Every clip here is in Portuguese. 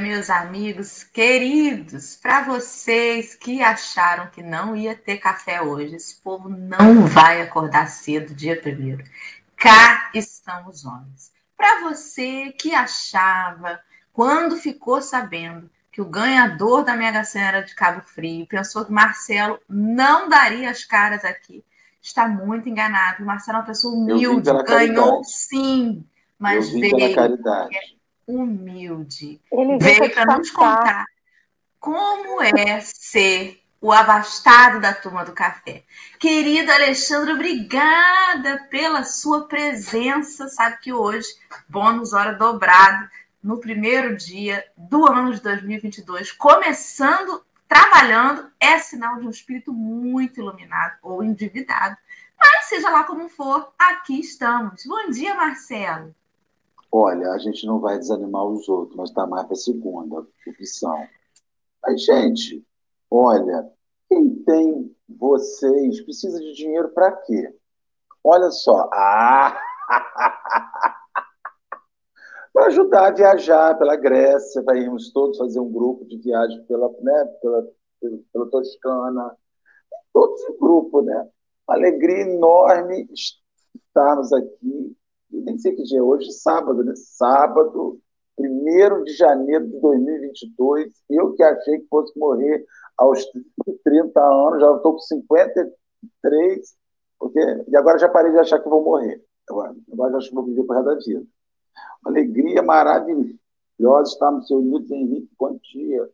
meus amigos queridos. Para vocês que acharam que não ia ter café hoje, esse povo não vai acordar cedo, dia primeiro. Cá estão os homens. Para você que achava, quando ficou sabendo que o ganhador da Mega Sena era de Cabo Frio, pensou que Marcelo não daria as caras aqui, está muito enganado. O Marcelo é uma pessoa humilde, ganhou sim, mas veio humilde. Ele veio para nos contar como é ser o abastado da turma do café. Querido Alexandre, obrigada pela sua presença. Sabe que hoje, bônus hora dobrado, no primeiro dia do ano de 2022, começando, trabalhando, é sinal de um espírito muito iluminado ou endividado. Mas seja lá como for, aqui estamos. Bom dia, Marcelo. Olha, a gente não vai desanimar os outros, mas está mais para segunda opção. Mas, gente, olha, quem tem vocês precisa de dinheiro para quê? Olha só. Ah! para ajudar a viajar pela Grécia, vai irmos todos fazer um grupo de viagem pela, né, pela, pela, pela Toscana, todos em grupo, né? Uma alegria enorme estarmos aqui nem sei que dia é hoje, sábado, né? Sábado, 1 de janeiro de 2022. Eu que achei que fosse morrer aos 30 anos, já estou com 53, porque, e agora já parei de achar que vou morrer. Agora, agora já acho que vou viver por resto da vida. Uma alegria maravilhosa estarmos reunidos, Henrique Quantia.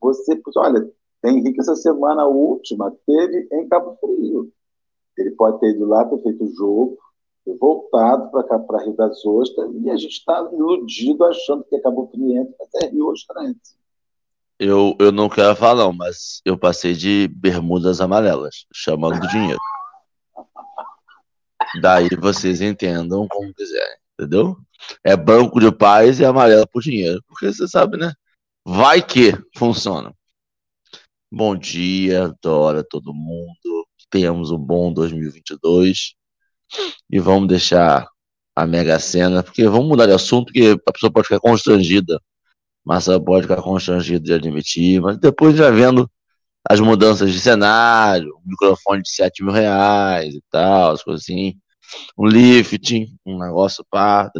Você, olha, Henrique, essa semana última, teve em Cabo Frio. Ele pode ter ido lá, ter feito o jogo, voltado para Rio das Ostras, e a gente está iludido achando que acabou cliente, mas é. Eu, eu não quero falar, não, mas eu passei de bermudas amarelas, chamando do dinheiro. Daí vocês entendam como quiserem, entendeu? É banco de paz e amarelo por dinheiro. Porque você sabe, né? Vai que funciona. Bom dia, Dora, todo mundo. Tenhamos um bom 2022 e vamos deixar a Mega Sena, porque vamos mudar de assunto, porque a pessoa pode ficar constrangida. Marcelo pode ficar constrangido de admitir, mas depois já vendo as mudanças de cenário, um microfone de 7 mil reais e tal, as coisas assim, um lifting, um negócio pá?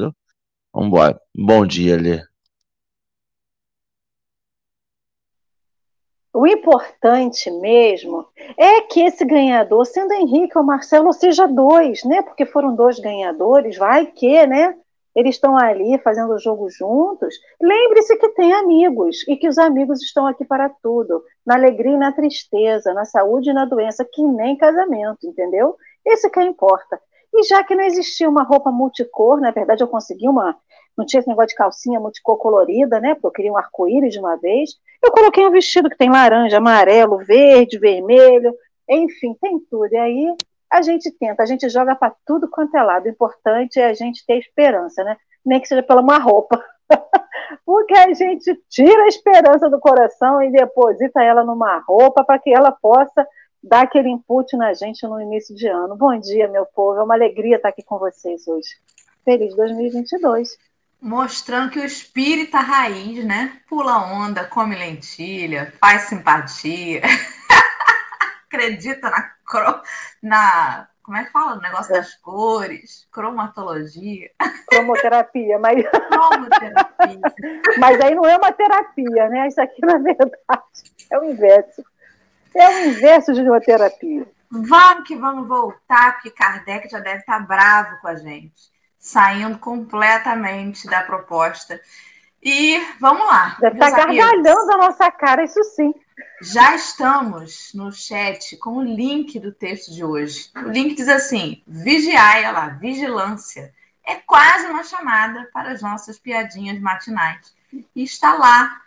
Vamos embora. Bom dia, Lê. O importante mesmo é que esse ganhador, sendo Henrique ou Marcelo, seja dois, né? Porque foram dois ganhadores, vai que, né? Eles estão ali fazendo o jogo juntos. Lembre-se que tem amigos e que os amigos estão aqui para tudo, na alegria e na tristeza, na saúde e na doença, que nem casamento, entendeu? Esse que importa. E já que não existia uma roupa multicor, na verdade eu consegui uma, não tinha esse negócio de calcinha multicor colorida, né? Porque eu queria um arco-íris de uma vez. Eu coloquei um vestido que tem laranja, amarelo, verde, vermelho, enfim, tem tudo. E aí a gente tenta, a gente joga para tudo quanto é lado. O importante é a gente ter esperança, né? Nem que seja pela uma roupa. Porque a gente tira a esperança do coração e deposita ela numa roupa para que ela possa dar aquele input na gente no início de ano. Bom dia, meu povo. É uma alegria estar aqui com vocês hoje. Feliz 2022. Mostrando que o espírita raiz, né? Pula onda, come lentilha, faz simpatia, acredita na, na. Como é que fala? O negócio das cores, cromatologia. Cromoterapia, mas. Cromoterapia. mas aí não é uma terapia, né? Isso aqui, na verdade, é o inverso. É o inverso de uma terapia. Vamos que vamos voltar, porque Kardec já deve estar bravo com a gente saindo completamente da proposta. E vamos lá. Deve estar tá gargalhando a nossa cara, isso sim. Já estamos no chat com o link do texto de hoje. O link diz assim: vigiai, olha lá, vigilância. É quase uma chamada para as nossas piadinhas matinais. E está lá,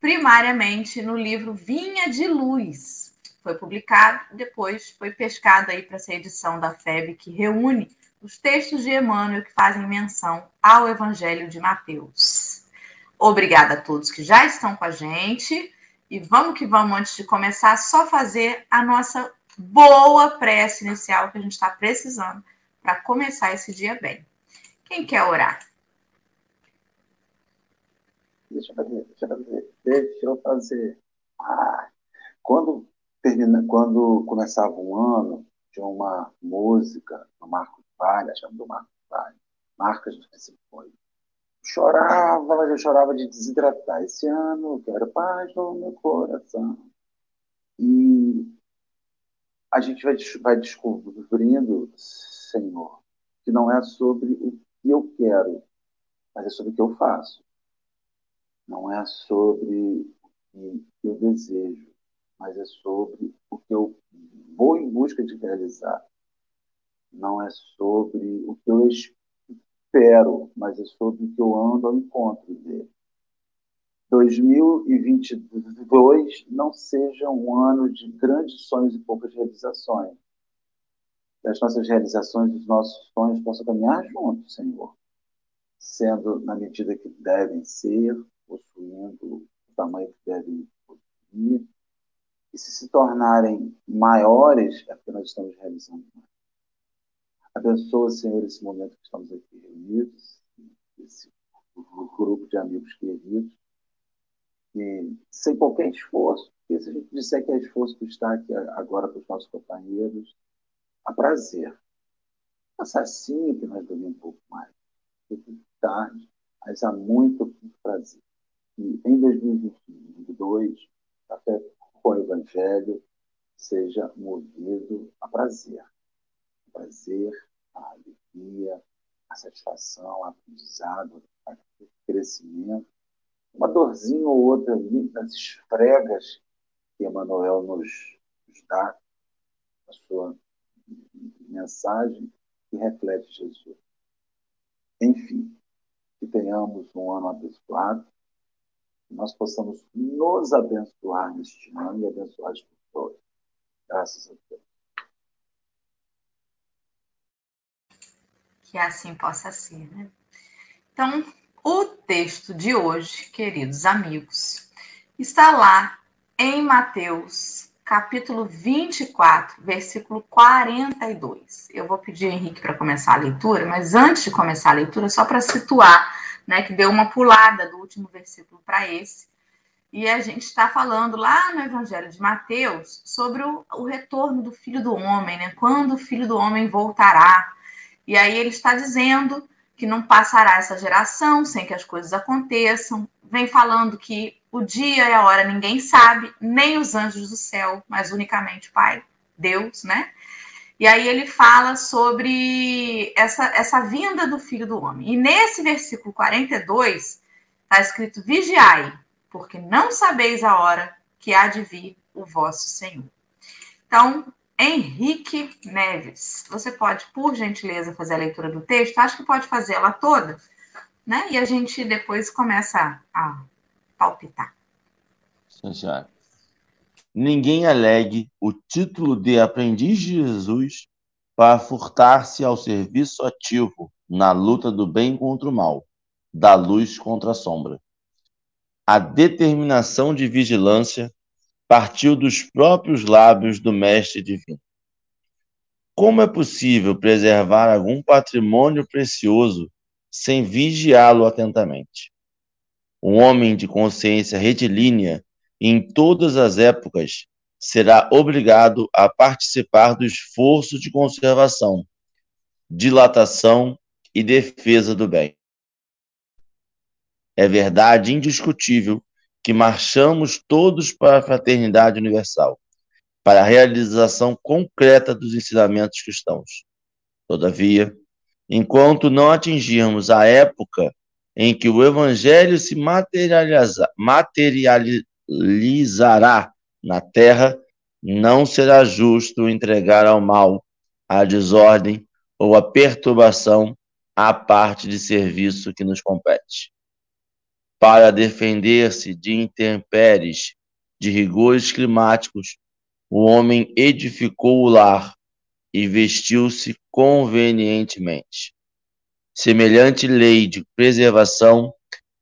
primariamente, no livro Vinha de Luz. Foi publicado, depois foi pescado aí para essa edição da FEB, que reúne os textos de Emmanuel que fazem menção ao Evangelho de Mateus. Obrigada a todos que já estão com a gente. E vamos que vamos, antes de começar, só fazer a nossa boa prece inicial que a gente está precisando para começar esse dia bem. Quem quer orar? deixa eu fazer, deixa eu fazer, deixa eu fazer. Ah, quando, termina, quando começava um ano, tinha uma música no Marco Palha, chama do Marco Palha, Marcas do Facebook. Chorava, mas eu chorava de desidratar. Esse ano eu quero paz no meu coração. E a gente vai, vai descobrindo, Senhor, que não é sobre o que eu quero, mas é sobre o que eu faço. Não é sobre o que eu desejo, mas é sobre o que eu vou em busca de realizar. Não é sobre o que eu espero, mas é sobre o que eu ando ao encontro dele. 2022 não seja um ano de grandes sonhos e poucas realizações. Que as nossas realizações, os nossos sonhos possam caminhar juntos, Senhor, sendo na medida que devem ser, possuindo o tamanho que devem possuir, e se se tornarem maiores, é porque nós estamos realizando mais. Abençoa, Senhor, esse momento que estamos aqui reunidos, esse grupo de amigos queridos, e sem qualquer esforço, porque se a gente disser que é esforço por estar aqui agora com os nossos companheiros, a prazer. Assassino que nós dormimos um pouco mais, pouco tarde, mas há muito prazer. E em 2022, a fé com o Evangelho seja movido a prazer. Prazer, a alegria, a satisfação, a aprendizado, a crescimento uma dorzinha ou outra ali nas esfregas que Emmanuel nos, nos dá, a sua mensagem que reflete Jesus. Enfim, que tenhamos um ano abençoado, que nós possamos nos abençoar neste ano e abençoar as pessoas. Graças a Deus. Que assim possa ser, né? Então, o texto de hoje, queridos amigos, está lá em Mateus, capítulo 24, versículo 42. Eu vou pedir Henrique para começar a leitura, mas antes de começar a leitura, só para situar, né, que deu uma pulada do último versículo para esse. E a gente está falando lá no Evangelho de Mateus sobre o, o retorno do Filho do Homem, né? Quando o Filho do Homem voltará. E aí ele está dizendo que não passará essa geração sem que as coisas aconteçam. Vem falando que o dia e a hora ninguém sabe, nem os anjos do céu, mas unicamente o Pai, Deus, né? E aí ele fala sobre essa, essa vinda do Filho do Homem. E nesse versículo 42 está escrito: Vigiai, porque não sabeis a hora que há de vir o vosso Senhor. Então, Henrique Neves. Você pode, por gentileza, fazer a leitura do texto? Acho que pode fazer ela toda, né? E a gente depois começa a palpitar. Ninguém alegue o título de aprendiz de Jesus para furtar-se ao serviço ativo na luta do bem contra o mal, da luz contra a sombra. A determinação de vigilância partiu dos próprios lábios do Mestre Divino. Como é possível preservar algum patrimônio precioso sem vigiá-lo atentamente? Um homem de consciência retilínea, em todas as épocas, será obrigado a participar do esforço de conservação, dilatação e defesa do bem. É verdade indiscutível que marchamos todos para a fraternidade universal, para a realização concreta dos ensinamentos cristãos. Todavia, enquanto não atingirmos a época em que o Evangelho se materializa, materializará na terra, não será justo entregar ao mal, à desordem ou à perturbação a parte de serviço que nos compete para defender-se de intempéries, de rigores climáticos, o homem edificou o lar e vestiu-se convenientemente. Semelhante lei de preservação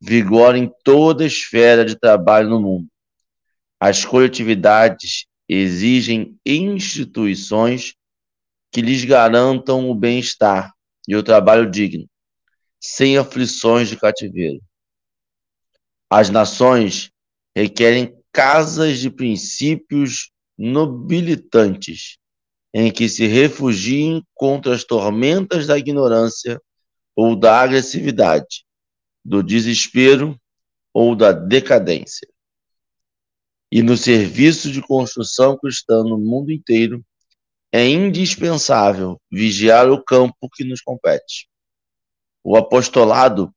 vigora em toda esfera de trabalho no mundo. As coletividades exigem instituições que lhes garantam o bem-estar e o trabalho digno, sem aflições de cativeiro. As nações requerem casas de princípios nobilitantes, em que se refugiem contra as tormentas da ignorância ou da agressividade, do desespero ou da decadência. E no serviço de construção cristã no mundo inteiro, é indispensável vigiar o campo que nos compete. O apostolado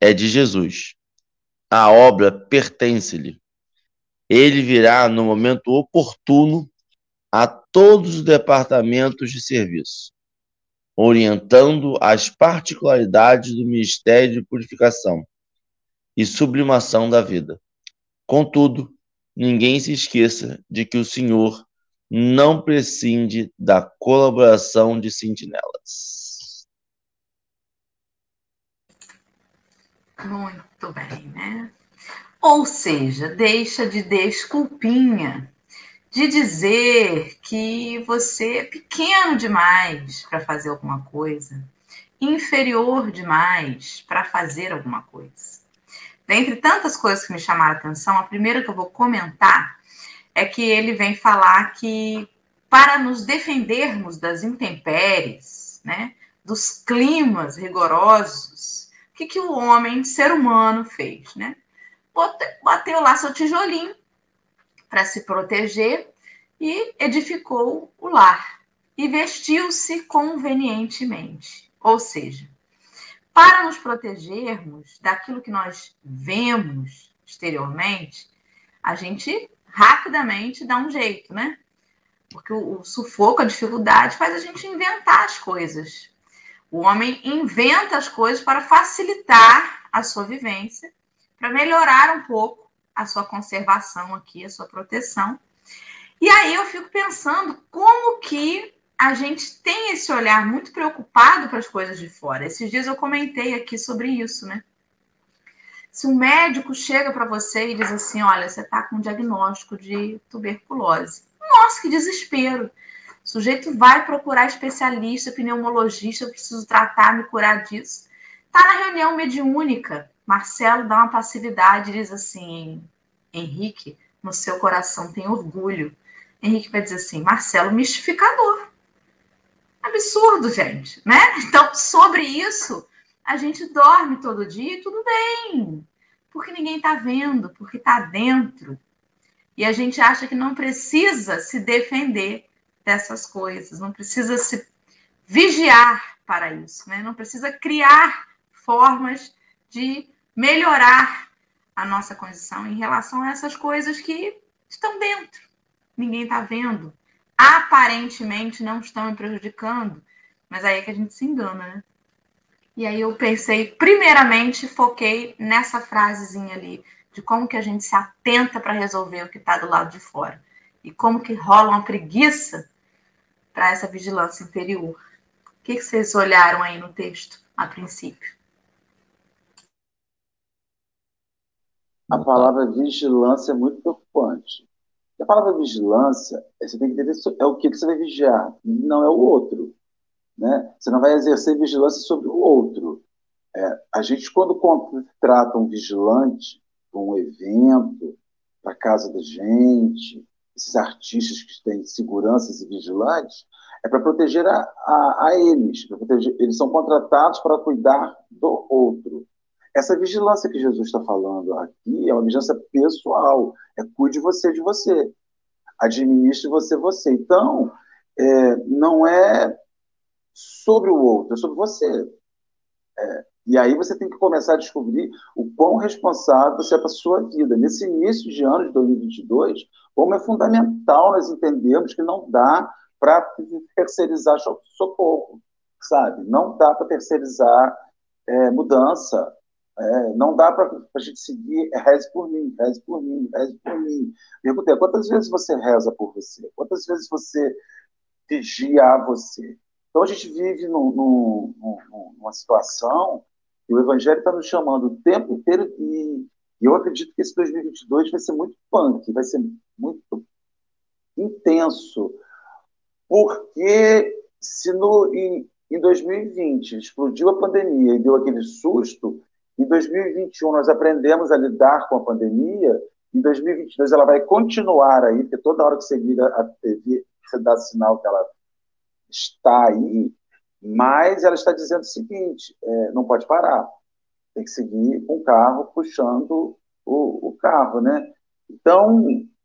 é de Jesus. A obra pertence-lhe. Ele virá no momento oportuno a todos os departamentos de serviço, orientando as particularidades do ministério de purificação e sublimação da vida. Contudo, ninguém se esqueça de que o Senhor não prescinde da colaboração de sentinelas. Muito bem, né? Ou seja, deixa de desculpinha de dizer que você é pequeno demais para fazer alguma coisa, inferior demais para fazer alguma coisa. Dentre tantas coisas que me chamaram a atenção, a primeira que eu vou comentar é que ele vem falar que para nos defendermos das intempéries, né, dos climas rigorosos, que, que o homem, ser humano, fez? Né? Bateu lá seu tijolinho para se proteger e edificou o lar e vestiu-se convenientemente. Ou seja, para nos protegermos daquilo que nós vemos exteriormente, a gente rapidamente dá um jeito, né? Porque o, o sufoco, a dificuldade faz a gente inventar as coisas. O homem inventa as coisas para facilitar a sua vivência, para melhorar um pouco a sua conservação aqui, a sua proteção. E aí eu fico pensando como que a gente tem esse olhar muito preocupado para as coisas de fora. Esses dias eu comentei aqui sobre isso, né? Se um médico chega para você e diz assim: olha, você está com um diagnóstico de tuberculose. Nossa, que desespero! O sujeito vai procurar especialista, pneumologista, eu preciso tratar, me curar disso. Está na reunião mediúnica. Marcelo dá uma passividade e diz assim: Henrique, no seu coração tem orgulho. Henrique vai dizer assim: Marcelo, mistificador. Absurdo, gente, né? Então, sobre isso, a gente dorme todo dia e tudo bem, porque ninguém está vendo, porque está dentro. E a gente acha que não precisa se defender dessas coisas, não precisa se vigiar para isso, né? Não precisa criar formas de melhorar a nossa condição em relação a essas coisas que estão dentro. Ninguém está vendo. Aparentemente não estão me prejudicando, mas aí é que a gente se engana, né? E aí eu pensei, primeiramente, foquei nessa frasezinha ali, de como que a gente se atenta para resolver o que está do lado de fora. E como que rola uma preguiça para essa vigilância interior. O que, que vocês olharam aí no texto, a princípio? a palavra vigilância é muito preocupante. a palavra vigilância, você tem que entender é o que, você vai vigiar, não é o outro. Né? Você não vai exercer vigilância sobre o outro. É, a gente, quando contrata um vigilante para um evento, para a casa da gente, esses artistas que têm seguranças e vigilantes, é para proteger a, a, a eles. Proteger, eles são contratados para cuidar do outro. Essa vigilância que Jesus está falando aqui é uma vigilância pessoal, é cuide você de você, administre você você. Então, é, não é sobre o outro, é sobre você. É, e aí você tem que começar a descobrir o quão responsável você é para a sua vida. Nesse início de ano de 2022, como é fundamental nós entendermos que não dá para terceirizar socorro, sabe? Não dá para terceirizar é, mudança, é, não dá para a gente seguir é, reze por mim, reze por mim, reze por mim. Perguntei, quantas vezes você reza por você? Quantas vezes você vigia a você? Então a gente vive num, num, numa situação que o Evangelho está nos chamando o tempo inteiro e, e eu acredito que esse 2022 vai ser muito punk, vai ser muito intenso, porque se no, em, em 2020 explodiu a pandemia e deu aquele susto, Em 2021, nós aprendemos a lidar com a pandemia. Em 2022, ela vai continuar aí, porque toda hora que você liga a TV, você dá sinal que ela está aí, mas ela está dizendo o seguinte: é, não pode parar, tem que seguir o carro puxando o, o carro, né? Então,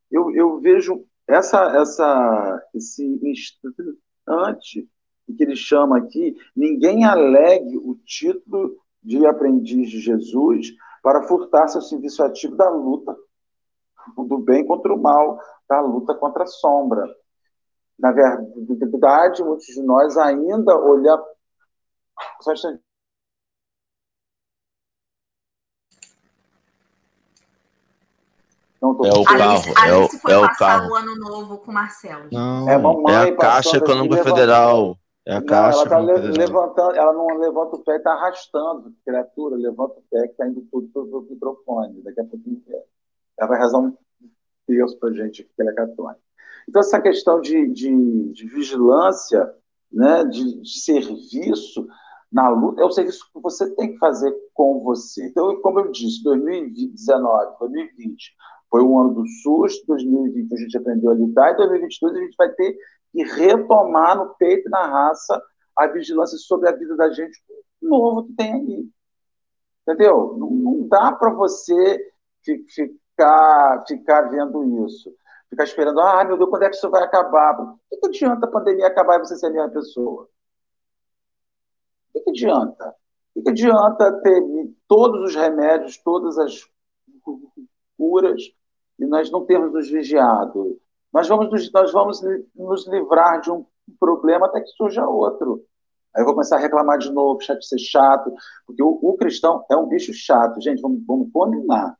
eu, eu vejo essa, essa, esse instante que ele chama aqui, ninguém alegue o título de aprendiz de Jesus para furtar seu serviço ativo da luta do bem contra o mal, da luta contra a sombra. Na verdade, muitos de nós ainda. Só um Não, tô... É o carro. Alice, é o, foi é o carro. o ano novo com o Marcelo. Não, é, mamãe é a Caixa Econômica Federal. É a não, Caixa. Ela, tá levantando, ela não levanta o pé e está arrastando. Criatura, levanta o pé que está indo tudo para o microfone. Daqui a pouquinho ela vai rezar um Deus para a gente, que ela é católica. Então, essa questão de, de, de vigilância, né, de, de serviço, na luta, é o serviço que você tem que fazer com você. Então, como eu disse, 2019, 2020, foi um ano do susto, 2020 a gente aprendeu a lidar, e 2022 a gente vai ter que retomar no peito na raça a vigilância sobre a vida da gente novo que tem aí. Entendeu? Não, não dá para você ficar, ficar vendo isso. Ficar esperando, ah, meu Deus, quando é que isso vai acabar? O que, que adianta a pandemia acabar e você ser a mesma pessoa? O que, que adianta? O que, que adianta ter todos os remédios, todas as curas e nós não temos nos vigiado. Nós vamos nos, nós vamos nos livrar de um problema até que surja outro. Aí eu vou começar a reclamar de novo, chato ser chato, porque o, o, cristão é um bicho chato. Gente, vamos, vamos combinar.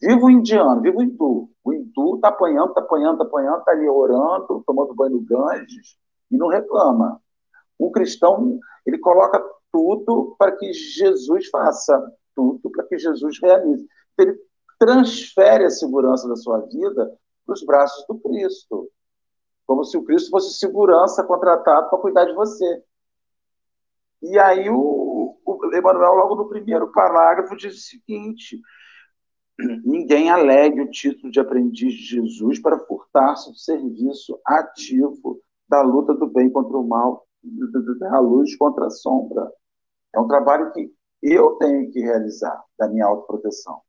Viva o indiano, viva o hindu. O hindu está apanhando, está apanhando, está apanhando, está ali orando, tomando banho no Ganges e não reclama. O cristão, ele coloca tudo para que Jesus faça, tudo para que Jesus realize. Ele transfere a segurança da sua vida para os braços do Cristo. Como se o Cristo fosse segurança contratado para cuidar de você. E aí o, o Emmanuel, logo no primeiro parágrafo, diz o seguinte: ninguém alegue o título de aprendiz de Jesus para furtar-se do serviço ativo da luta do bem contra o mal, da luz contra a sombra. É um trabalho que eu tenho que realizar da minha autoproteção.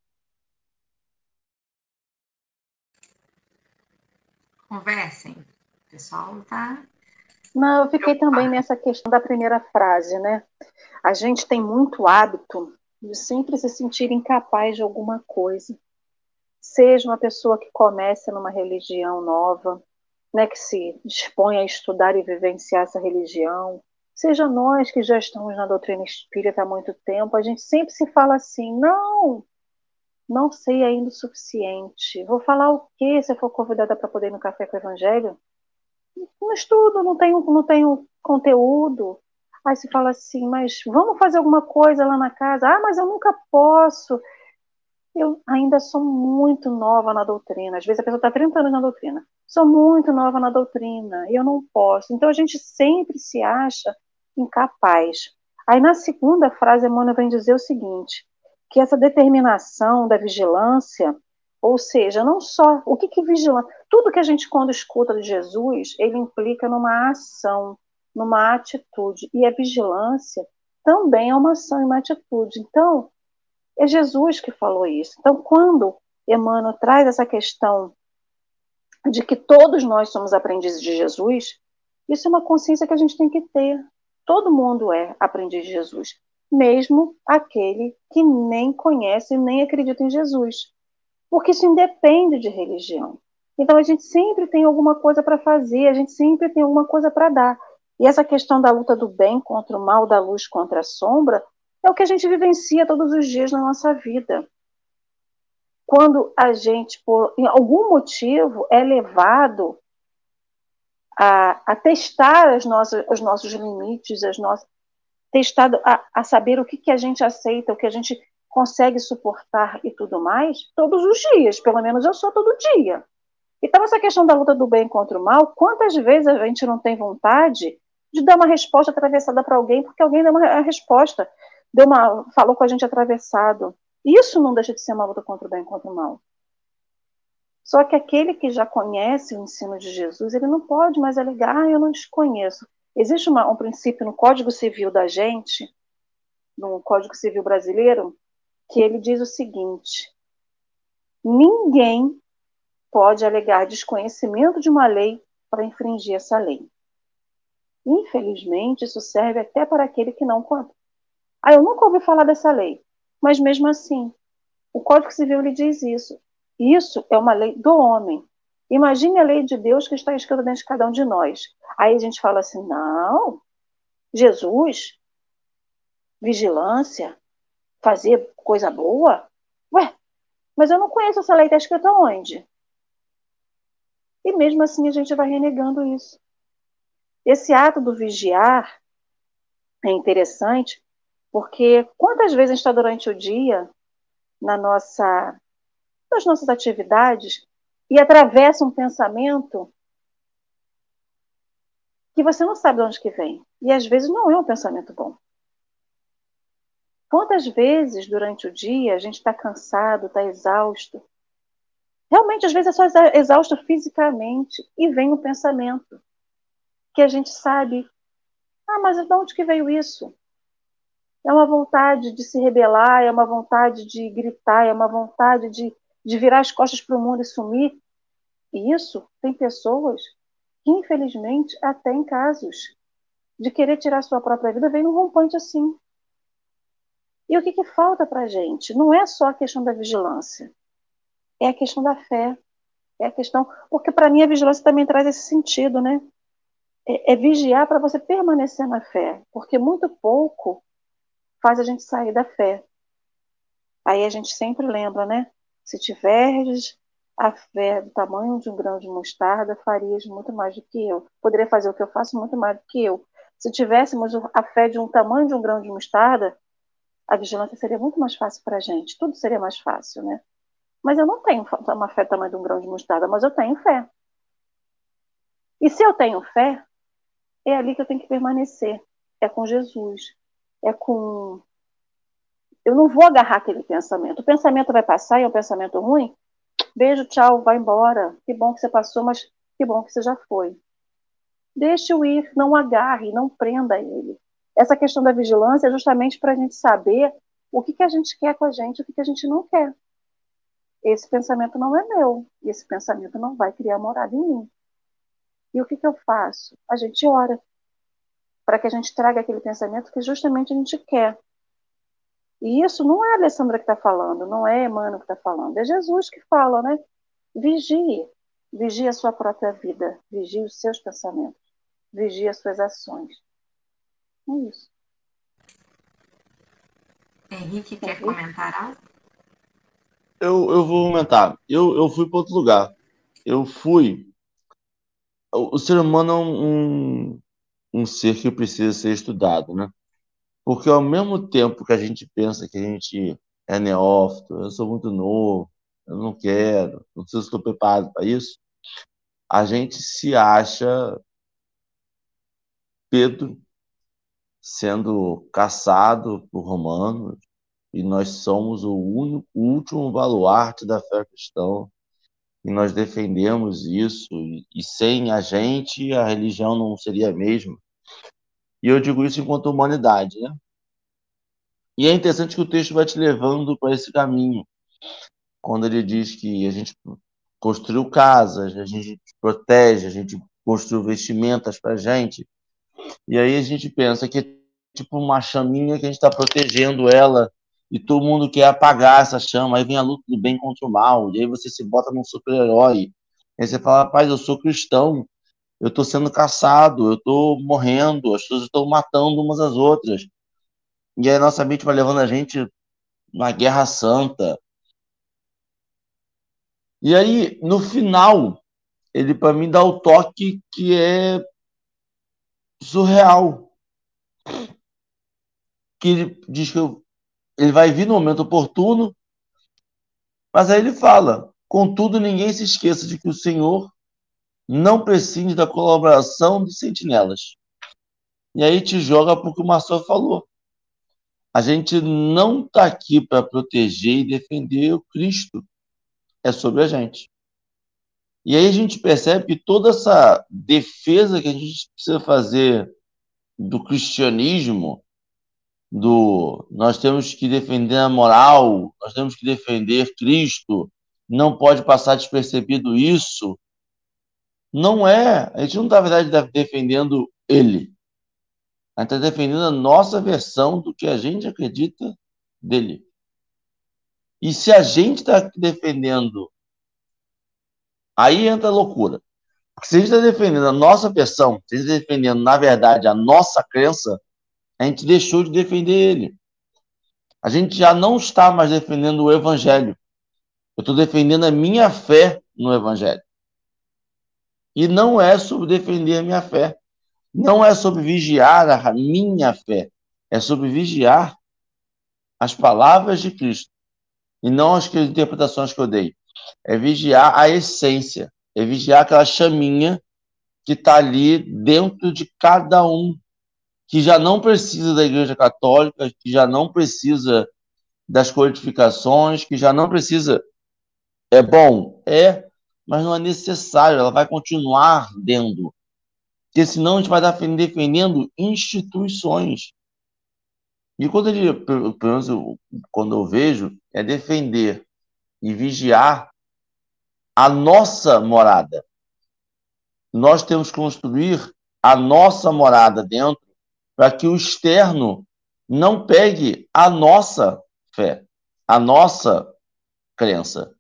Conversem. O pessoal tá. Não, eu fiquei também nessa questão da primeira frase, né? A gente tem muito hábito de sempre se sentir incapaz de alguma coisa. Seja uma pessoa que comece numa religião nova, né, que se dispõe a estudar e vivenciar essa religião, seja nós que já estamos na doutrina espírita há muito tempo, a gente sempre se fala assim: não, não sei ainda o suficiente. Vou falar o que se eu for convidada para poder ir no café com o evangelho? Não estudo, não tenho, não tenho conteúdo. Aí se fala assim, mas vamos fazer alguma coisa lá na casa? Ah, mas eu nunca posso. Eu ainda sou muito nova na doutrina. Às vezes a pessoa está 30 anos na doutrina. Sou muito nova na doutrina e eu não posso. Então a gente sempre se acha incapaz. Aí na segunda frase, Emmanuel vem dizer o seguinte: que essa determinação da vigilância, ou seja, não só o que que vigilância, tudo que a gente quando escuta de Jesus, ele implica numa ação, numa atitude, e a vigilância também é uma ação e uma atitude. Então, é Jesus que falou isso. Então, quando Emmanuel traz essa questão de que todos nós somos aprendizes de Jesus, isso é uma consciência que a gente tem que ter. Todo mundo é aprendiz de Jesus mesmo aquele que nem conhece nem acredita em Jesus. Porque isso independe de religião. Então a gente sempre tem alguma coisa para fazer, a gente sempre tem alguma coisa para dar. E essa questão da luta do bem contra o mal, da luz contra a sombra, é o que a gente vivencia todos os dias na nossa vida. Quando a gente, por algum motivo, é levado a, a testar as nossas, os nossos limites, as nossas, testado a, a saber o que, que a gente aceita, o que a gente consegue suportar e tudo mais, todos os dias, pelo menos eu sou todo dia. Então, essa questão da luta do bem contra o mal, quantas vezes a gente não tem vontade de dar uma resposta atravessada para alguém, porque alguém dá uma resposta, deu uma, falou com a gente atravessado. Isso não deixa de ser uma luta contra o bem e contra o mal. Só que aquele que já conhece o ensino de Jesus, ele não pode mais alegar, ah, eu não te conheço. Existe uma, um princípio no Código Civil da gente, no Código Civil brasileiro, que ele diz o seguinte: ninguém pode alegar desconhecimento de uma lei para infringir essa lei. Infelizmente, isso serve até para aquele que não conta. Ah, eu nunca ouvi falar dessa lei. Mas mesmo assim, o Código Civil lhe diz isso. Isso é uma lei do homem. Imagine a lei de Deus que está escrita dentro de cada um de nós. Aí a gente fala assim: não, Jesus, vigilância, fazer coisa boa? Ué, mas eu não conheço essa lei, está escrita onde? E mesmo assim a gente vai renegando isso. Esse ato do vigiar é interessante, porque quantas vezes a gente está durante o dia na nossa, nas nossas atividades e atravessa um pensamento que você não sabe de onde que vem. E às vezes não é um pensamento bom. Quantas vezes durante o dia a gente está cansado, está exausto, Realmente, às vezes, é só exausto fisicamente e vem o um pensamento que a gente sabe, ah, mas de onde que veio isso? É uma vontade de se rebelar, é uma vontade de gritar, é uma vontade de, de virar as costas para o mundo e sumir. E isso tem pessoas que, infelizmente, até em casos de querer tirar sua própria vida, vem num rompante assim. E o que, que falta para a gente? Não é só a questão da vigilância é a questão da fé. É a questão. Porque para mim a vigilância também traz esse sentido, né? É, é vigiar para você permanecer na fé. Porque muito pouco faz a gente sair da fé. Aí a gente sempre lembra, né? Se tiveres a fé do tamanho de um grão de mostarda, farias muito mais do que eu. Poderia fazer o que eu faço muito mais do que eu. Se tivéssemos a fé de um tamanho de um grão de mostarda, a vigilância seria muito mais fácil para a gente. Tudo seria mais fácil, né? Mas eu não tenho uma fé tamanho de um grão de mostarda, mas eu tenho fé. E se eu tenho fé, é ali que eu tenho que permanecer. É com Jesus. É com. Eu não vou agarrar aquele pensamento. O pensamento vai passar e é um pensamento ruim. Beijo, tchau, vai embora. Que bom que você passou, mas que bom que você já foi. Deixe-o ir, não agarre, não prenda ele. Essa questão da vigilância é justamente para a gente saber o que, que a gente quer com a gente o que, que a gente não quer esse pensamento não é meu, e esse pensamento não vai criar morada em mim. E o que, que eu faço? A gente ora para que a gente traga aquele pensamento que justamente a gente quer. E isso não é a Alessandra que está falando, não é Emmanuel que está falando, é Jesus que fala, né? Vigie, vigie a sua própria vida, vigie os seus pensamentos, vigie as suas ações. É isso. Henrique, quer Henrique? comentar algo? eu, eu vou aumentar. Eu, eu fui para outro lugar. Eu fui. O, ser humano é um, um, um ser que precisa ser estudado, né? Porque ao mesmo tempo que a gente pensa que a gente é neófito, eu sou muito novo, eu não quero, não sei se estou preparado para isso, a gente se acha Pedro sendo caçado por romanos, e nós somos o, único, o último baluarte da fé cristã, e nós defendemos isso, e, sem a gente a religião não seria a mesma. E eu digo isso enquanto humanidade, né? E é interessante que o texto vai te levando para esse caminho, quando ele diz que a gente construiu casas, a gente protege, a gente construiu vestimentas para a gente, e aí a gente pensa que é tipo uma chaminha que a gente está protegendo ela e todo mundo quer apagar essa chama, aí vem a luta do bem contra o mal, e aí você se bota num super-herói, aí você fala, rapaz, eu sou cristão, eu estou sendo caçado, eu estou morrendo, as pessoas estão matando umas às outras, e aí nossa mente vai levando a gente na guerra santa, e aí, no final, ele para mim dá o toque que é surreal. Que ele diz que eu ele vai vir no momento oportuno, mas aí ele fala: contudo, ninguém se esqueça de que o Senhor não prescinde da colaboração dos sentinelas. E aí te joga para o que o Marcel falou. a gente não está aqui para proteger e defender o Cristo. É sobre a gente. E aí a gente percebe que toda essa defesa que a gente precisa fazer do cristianismo, do nós temos que defender a moral, nós temos que defender Cristo, não pode passar despercebido isso. Não é, a gente não está, na verdade, defendendo ele. A gente está defendendo a nossa versão do que a gente acredita dele. E se a gente está defendendo, aí entra a loucura. Porque se a gente está defendendo a nossa versão, se a gente está defendendo, na verdade, a nossa crença, a gente deixou de defender ele. A gente já não está mais defendendo o evangelho. Eu estou defendendo a minha fé no evangelho. E não é sobre defender a minha fé. Não é sobre vigiar a minha fé. É sobre vigiar as palavras de Cristo. E não as interpretações que eu dei. É vigiar a essência. É vigiar aquela chaminha que está ali dentro de cada um. Que já não precisa da Igreja Católica, que já não precisa das codificações, que já não precisa. É bom? É, mas não é necessário, ela vai continuar dentro. Porque senão a gente vai estar defendendo instituições. E quando ele, pelo menos eu, quando eu vejo, é defender e vigiar a nossa morada. Nós temos que construir a nossa morada dentro para que o externo não pegue a nossa fé, a nossa crença.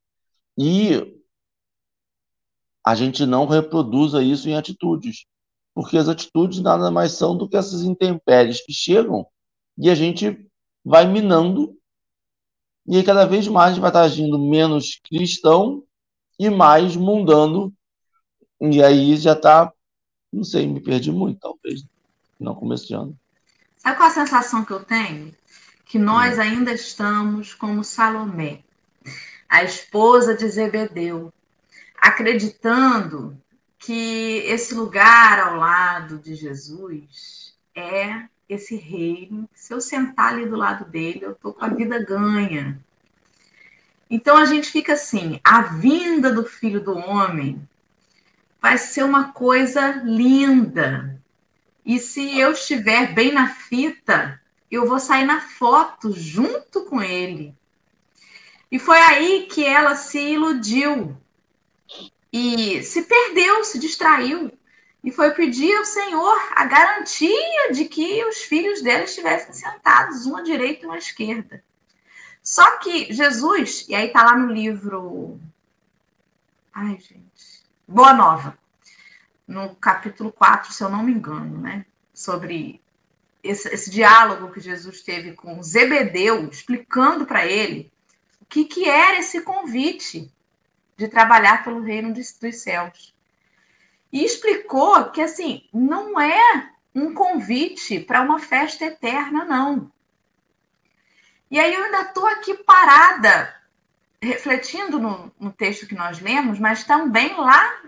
E a gente não reproduza isso em atitudes, porque as atitudes nada mais são do que essas intempéries que chegam e a gente vai minando, e cada vez mais vai estar agindo menos cristão e mais mundano, e aí já está, não sei, me perdi muito, talvez, não começo de ano. Sabe qual a sensação que eu tenho? Que nós hum. ainda estamos como Salomé, a esposa de Zebedeu, acreditando que esse lugar ao lado de Jesus é esse reino. Se eu sentar ali do lado dele, eu estou com a vida ganha. Então a gente fica assim: a vinda do filho do homem vai ser uma coisa linda. E se eu estiver bem na fita, eu vou sair na foto junto com ele. E foi aí que ela se iludiu, e se perdeu, se distraiu e foi pedir ao Senhor a garantia de que os filhos dela estivessem sentados, um à direita e um à esquerda. Só que Jesus, e aí está lá no livro. Ai, gente. Boa Nova, no capítulo 4, se eu não me engano, né? Sobre esse, esse diálogo que Jesus teve com Zebedeu, explicando para ele o que, que era esse convite de trabalhar pelo reino dos, dos céus. E explicou que, assim, não é um convite para uma festa eterna, não. E aí eu ainda estou aqui parada, refletindo no, no, texto que nós lemos, mas também lá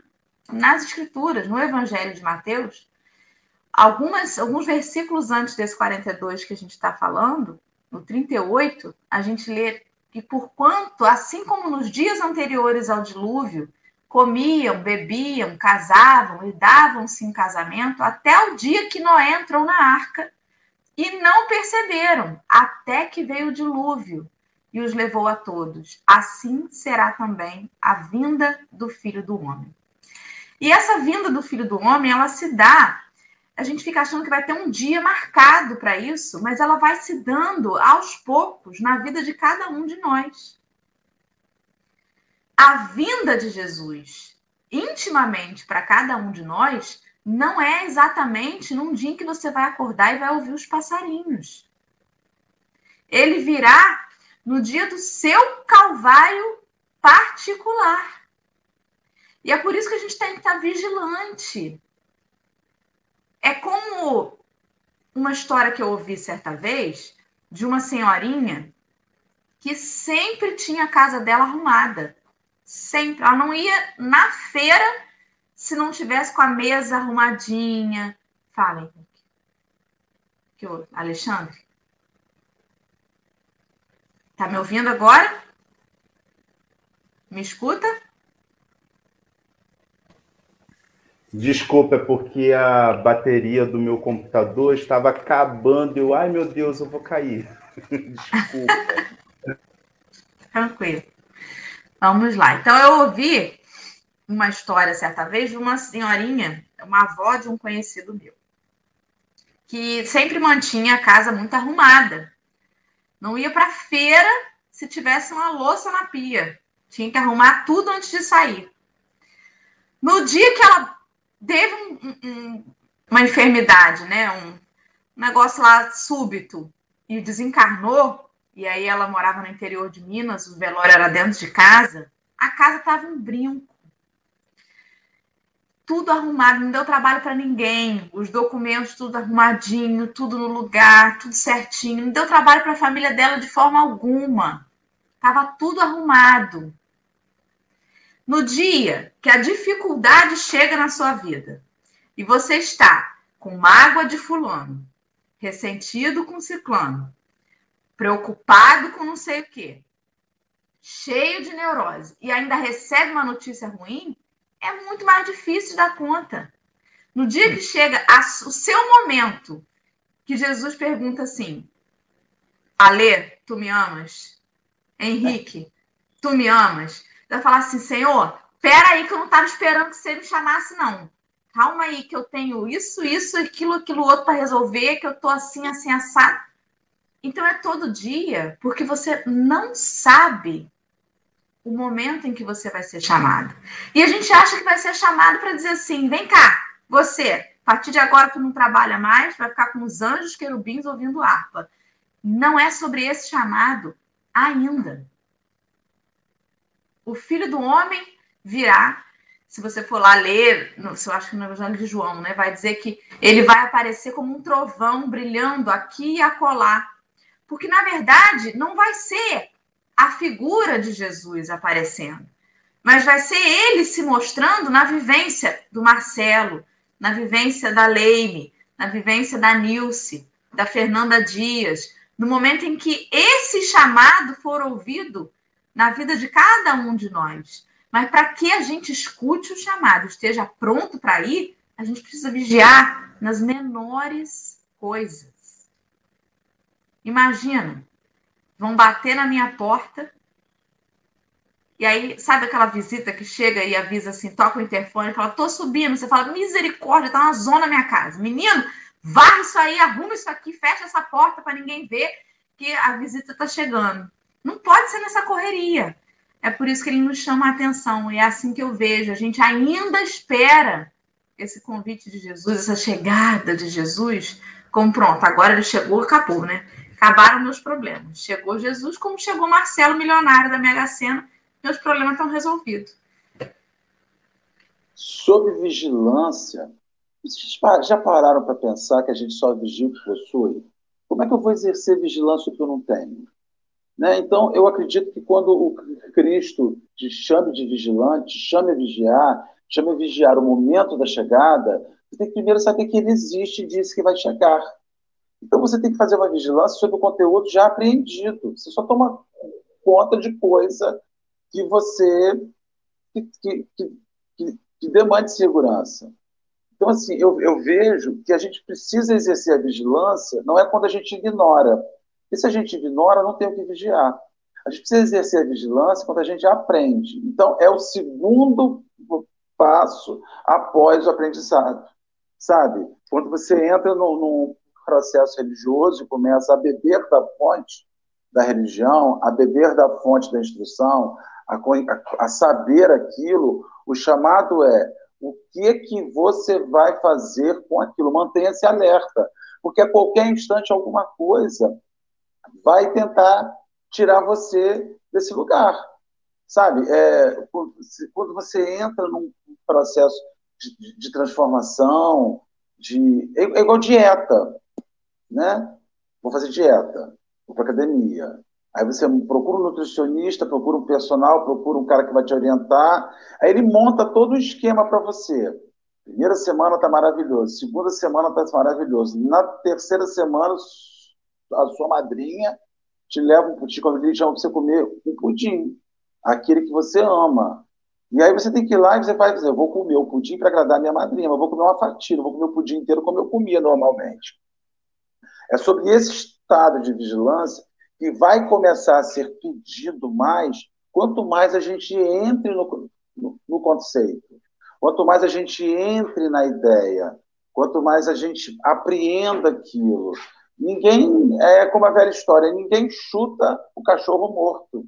nas Escrituras, no Evangelho de Mateus, algumas, alguns versículos antes desse 42 que a gente está falando, no 38, a gente lê e porquanto, assim como nos dias anteriores ao dilúvio, comiam, bebiam, casavam e davam-se em casamento até o dia que Noé entrou na arca e não perceberam, até que veio o dilúvio e os levou a todos. Assim será também a vinda do Filho do Homem. E essa vinda do Filho do Homem, ela se dá a gente fica achando que vai ter um dia marcado para isso, mas ela vai se dando aos poucos na vida de cada um de nós. A vinda de Jesus intimamente para cada um de nós não é exatamente num dia em que você vai acordar e vai ouvir os passarinhos. Ele virá no dia do seu calvário particular. E é por isso que a gente tem que estar vigilante é como uma história que eu ouvi certa vez de uma senhorinha que sempre tinha a casa dela arrumada. Sempre. Ela não ia na feira se não tivesse com a mesa arrumadinha. Falem. Que Alexandre? Tá me ouvindo agora? Me escuta? Desculpa, é porque a bateria do meu computador estava acabando. Eu, ai meu Deus, eu vou cair. Desculpa. Tranquilo. Vamos lá. Então, eu ouvi uma história certa vez de uma senhorinha, uma avó de um conhecido meu, que sempre mantinha a casa muito arrumada. Não ia para feira se tivesse uma louça na pia. Tinha que arrumar tudo antes de sair. No dia que ela teve um, um, uma enfermidade, né? Um negócio lá súbito e desencarnou, e aí ela morava no interior de Minas, o velório era dentro de casa, a casa estava um brinco. Tudo arrumado, não deu trabalho para ninguém. Os documentos tudo arrumadinho, tudo no lugar, tudo certinho. Não deu trabalho para a família dela de forma alguma. Tava tudo arrumado. No dia que a dificuldade chega na sua vida e você está com mágoa de fulano, ressentido com ciclano, preocupado com não sei o quê, cheio de neurose e ainda recebe uma notícia ruim, é muito mais difícil dar conta. No dia que chega a, o seu momento, que Jesus pergunta assim: Alê, tu me amas? Henrique, tu me amas? Vai falar assim, Senhor, pera aí que eu não estava esperando que você me chamasse, não. Calma aí que eu tenho isso, isso, aquilo, aquilo outro para resolver, que eu tô assim, assim, assado. Então é todo dia, porque você não sabe o momento em que você vai ser chamado. E a gente acha que vai ser chamado para dizer assim: vem cá, você, a partir de agora tu não trabalha mais, vai ficar com os anjos querubins ouvindo harpa. Não é sobre esse chamado ainda o filho do homem virá. Se você for lá ler, eu acho que no Evangelho de João, né, vai dizer que ele vai aparecer como um trovão brilhando aqui e acolá. Porque, na verdade, não vai ser a figura de Jesus aparecendo, mas vai ser ele se mostrando na vivência do Marcelo, na vivência da Leime, na vivência da Nilce, da Fernanda Dias, no momento em que esse chamado for ouvido na vida de cada um de nós. Mas para que a gente escute o chamado, esteja pronto para ir, a gente precisa vigiar nas menores coisas. Imagina, vão bater na minha porta e aí, sabe aquela visita que chega e avisa assim, toca o interfone fala, tô subindo. Você fala, misericórdia, tá uma zona na minha casa. Menino, varre isso aí, arruma isso aqui, fecha essa porta para ninguém ver que a visita tá chegando. Não pode ser nessa correria. É por isso que ele nos chama a atenção. E é assim que eu vejo. A gente ainda espera esse convite de Jesus, essa chegada de Jesus, como pronto, agora ele chegou, acabou, né? Acabaram meus problemas. Chegou Jesus, como chegou Marcelo, milionário da Mega Sena, meus problemas estão resolvidos. Sobre vigilância, vocês já pararam para pensar que a gente só vigia o que possui? Como é que eu vou exercer vigilância que eu não tenho? Né? Então, eu acredito que quando o Cristo te chame de vigilante, te chame a vigiar, chame a vigiar o momento da chegada, você tem que primeiro saber que ele existe e disse que vai chegar. Então, você tem que fazer uma vigilância sobre o conteúdo já apreendido. Você só toma conta de coisa que você que, que, que, que demande segurança. Então, assim, eu, eu vejo que a gente precisa exercer a vigilância, não é quando a gente ignora, e se a gente ignora, não tem o que vigiar. A gente precisa exercer a vigilância quando a gente aprende. Então, é o segundo passo após o aprendizado. Sabe? Quando você entra num, processo religioso e começa a beber da fonte da religião, a beber da fonte da instrução, a, a, a saber aquilo, o chamado é o que que você vai fazer com aquilo? Mantenha-se alerta, porque a qualquer instante alguma coisa vai tentar tirar você desse lugar, sabe? É, quando você entra num processo de, de transformação, de é, é igual dieta, né? Vou fazer dieta, vou para academia. Aí você procura um nutricionista, procura um personal, procura um cara que vai te orientar. Aí ele monta todo o esquema para você. Primeira semana está maravilhoso, segunda semana está maravilhoso. Na terceira semana, a sua madrinha te leva um pudim, quando ele chama para você comer um pudim, aquele que você ama. E aí você tem que ir lá e você vai dizer, eu vou comer o pudim para agradar minha madrinha, eu vou comer uma fatia, vou comer o pudim inteiro como eu comia normalmente. É sobre esse estado de vigilância que vai começar a ser pedido mais quanto mais a gente entre no, no, no conceito, quanto mais a gente entre na ideia, quanto mais a gente apreenda aquilo. Ninguém, é como a velha história, ninguém chuta o cachorro morto.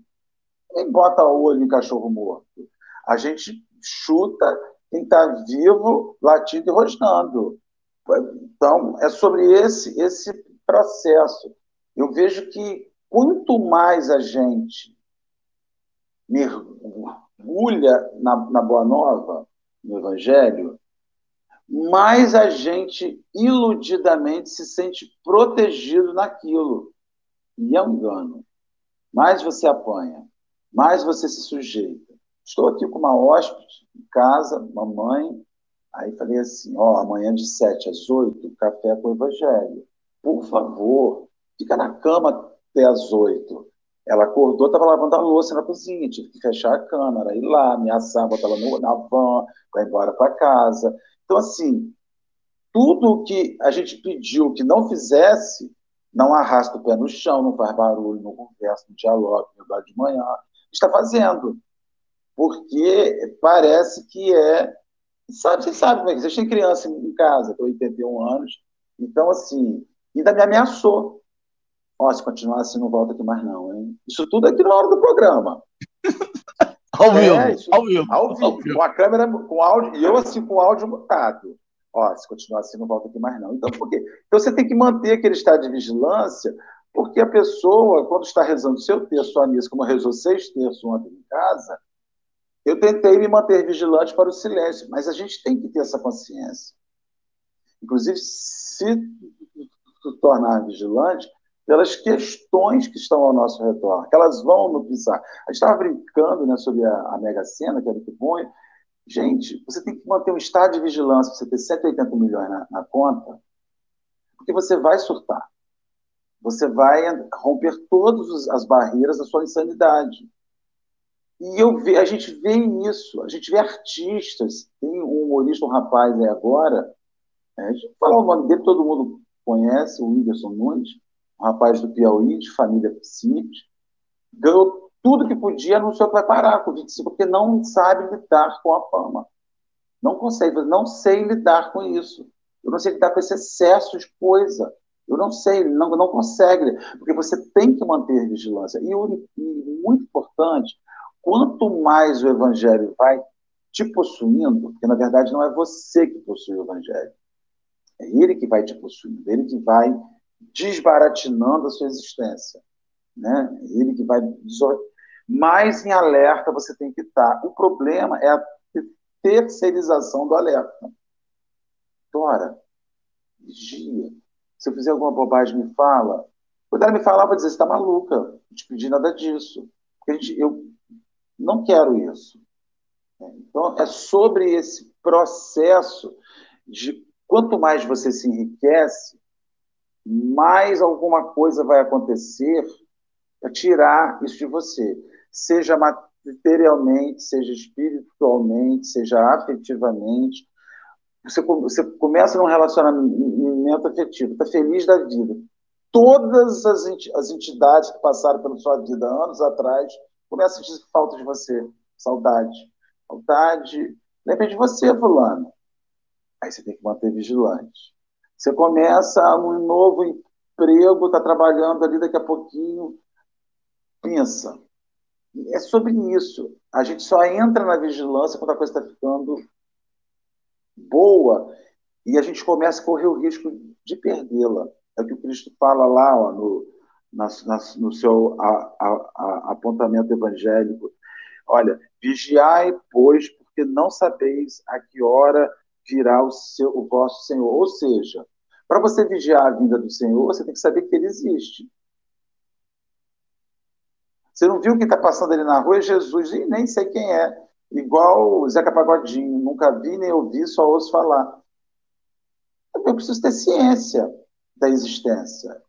Ninguém bota o olho em cachorro morto. A gente chuta quem está vivo, latindo e rosnando. Então, é sobre esse, esse processo. Eu vejo que quanto mais a gente mergulha na, na Boa Nova, no Evangelho, mais a gente iludidamente se sente protegido naquilo. E é um engano. Mais você apanha, mais você se sujeita. Estou aqui com uma hóspede em casa, mamãe. Aí falei assim: ó, amanhã de 7 às 8, café com o Evangelho. Por favor, fica na cama até às 8. Ela acordou, estava lavando a louça na cozinha, tive que fechar a câmera, ir lá, ameaçar, botar ela no, na van, ir embora para casa. Então, assim, tudo que a gente pediu que não fizesse, não arrasta o pé no chão, não faz barulho, não conversa, não dialoga, não dá de manhã, está fazendo. Porque parece que é. Sabe, você sabe como é que vocês têm criança em casa, com 81 anos, então, assim, ainda me ameaçou. Ó, se continuar assim, não volta aqui mais não, hein? Isso tudo aqui na hora do programa. ao vivo, é, isso, ao vivo. Ao vivo, ao vivo. com a câmera, com áudio, e eu assim, com áudio mutado. Ó, se continuar assim, não volta aqui mais não. Então, por quê? Então, você tem que manter aquele estado de vigilância, porque a pessoa, quando está rezando seu texto, a missa, como rezou seis terços ontem em casa, eu tentei me manter vigilante para o silêncio, mas a gente tem que ter essa consciência. Inclusive, se tornar vigilante, pelas questões que estão ao nosso redor, que elas vão no pisar. A gente estava brincando né, sobre a, a Mega Sena, que era o que põe. Gente, você tem que manter um estado de vigilância, você ter 180 milhões na, na conta, porque você vai surtar. Você vai romper todas as barreiras da sua insanidade. E eu ve, a gente vê isso, a gente vê artistas. Tem um humorista, um rapaz aí agora, é, a gente falar o nome dele, todo mundo conhece, o Whindersson Nunes um rapaz do Piauí, de família simples, ganhou tudo que podia, anunciou que vai parar com 25, porque não sabe lidar com a fama. Não consegue, não sei lidar com isso. Eu não sei lidar com esse excesso de coisa. Eu não sei, não, não consegue, porque você tem que manter vigilância. E, e muito importante, quanto mais o evangelho vai te possuindo, porque na verdade não é você que possui o evangelho, é ele que vai te possuindo, ele que vai desbaratinando a sua existência. Né? Ele que vai. Mais em alerta você tem que estar. O problema é a terceirização do alerta. Dora, vigia. Se eu fizer alguma bobagem, me fala. Quando ela me falar, eu vou dizer: você está maluca, não te pedi nada disso. Eu não quero isso. Então, é sobre esse processo de quanto mais você se enriquece, mais alguma coisa vai acontecer para tirar isso de você, seja materialmente, seja espiritualmente, seja afetivamente. Você, você começa num relacionamento afetivo, está feliz da vida. Todas as, entidades que passaram pela sua vida anos atrás começam a sentir falta de você, saudade. Saudade, lembra de você, fulano. Aí você tem que manter vigilante. Você começa um novo emprego, está trabalhando ali daqui a pouquinho. Pensa. É sobre isso. A gente só entra na vigilância quando a coisa está ficando boa e a gente começa a correr o risco de perdê-la. É o que o Cristo fala lá ó, no, na, na, no seu a, a, a, apontamento evangélico. Olha, vigiai, pois, porque não sabeis a que hora virá o, seu, o vosso Senhor. Ou seja, para você vigiar a vinda do Senhor, você tem que saber que ele existe. Você não viu quem está passando ali na rua? É Jesus, e nem sei quem é. Igual o Zeca Pagodinho, nunca vi nem ouvi, só ouço falar. Eu preciso ter ciência da existência.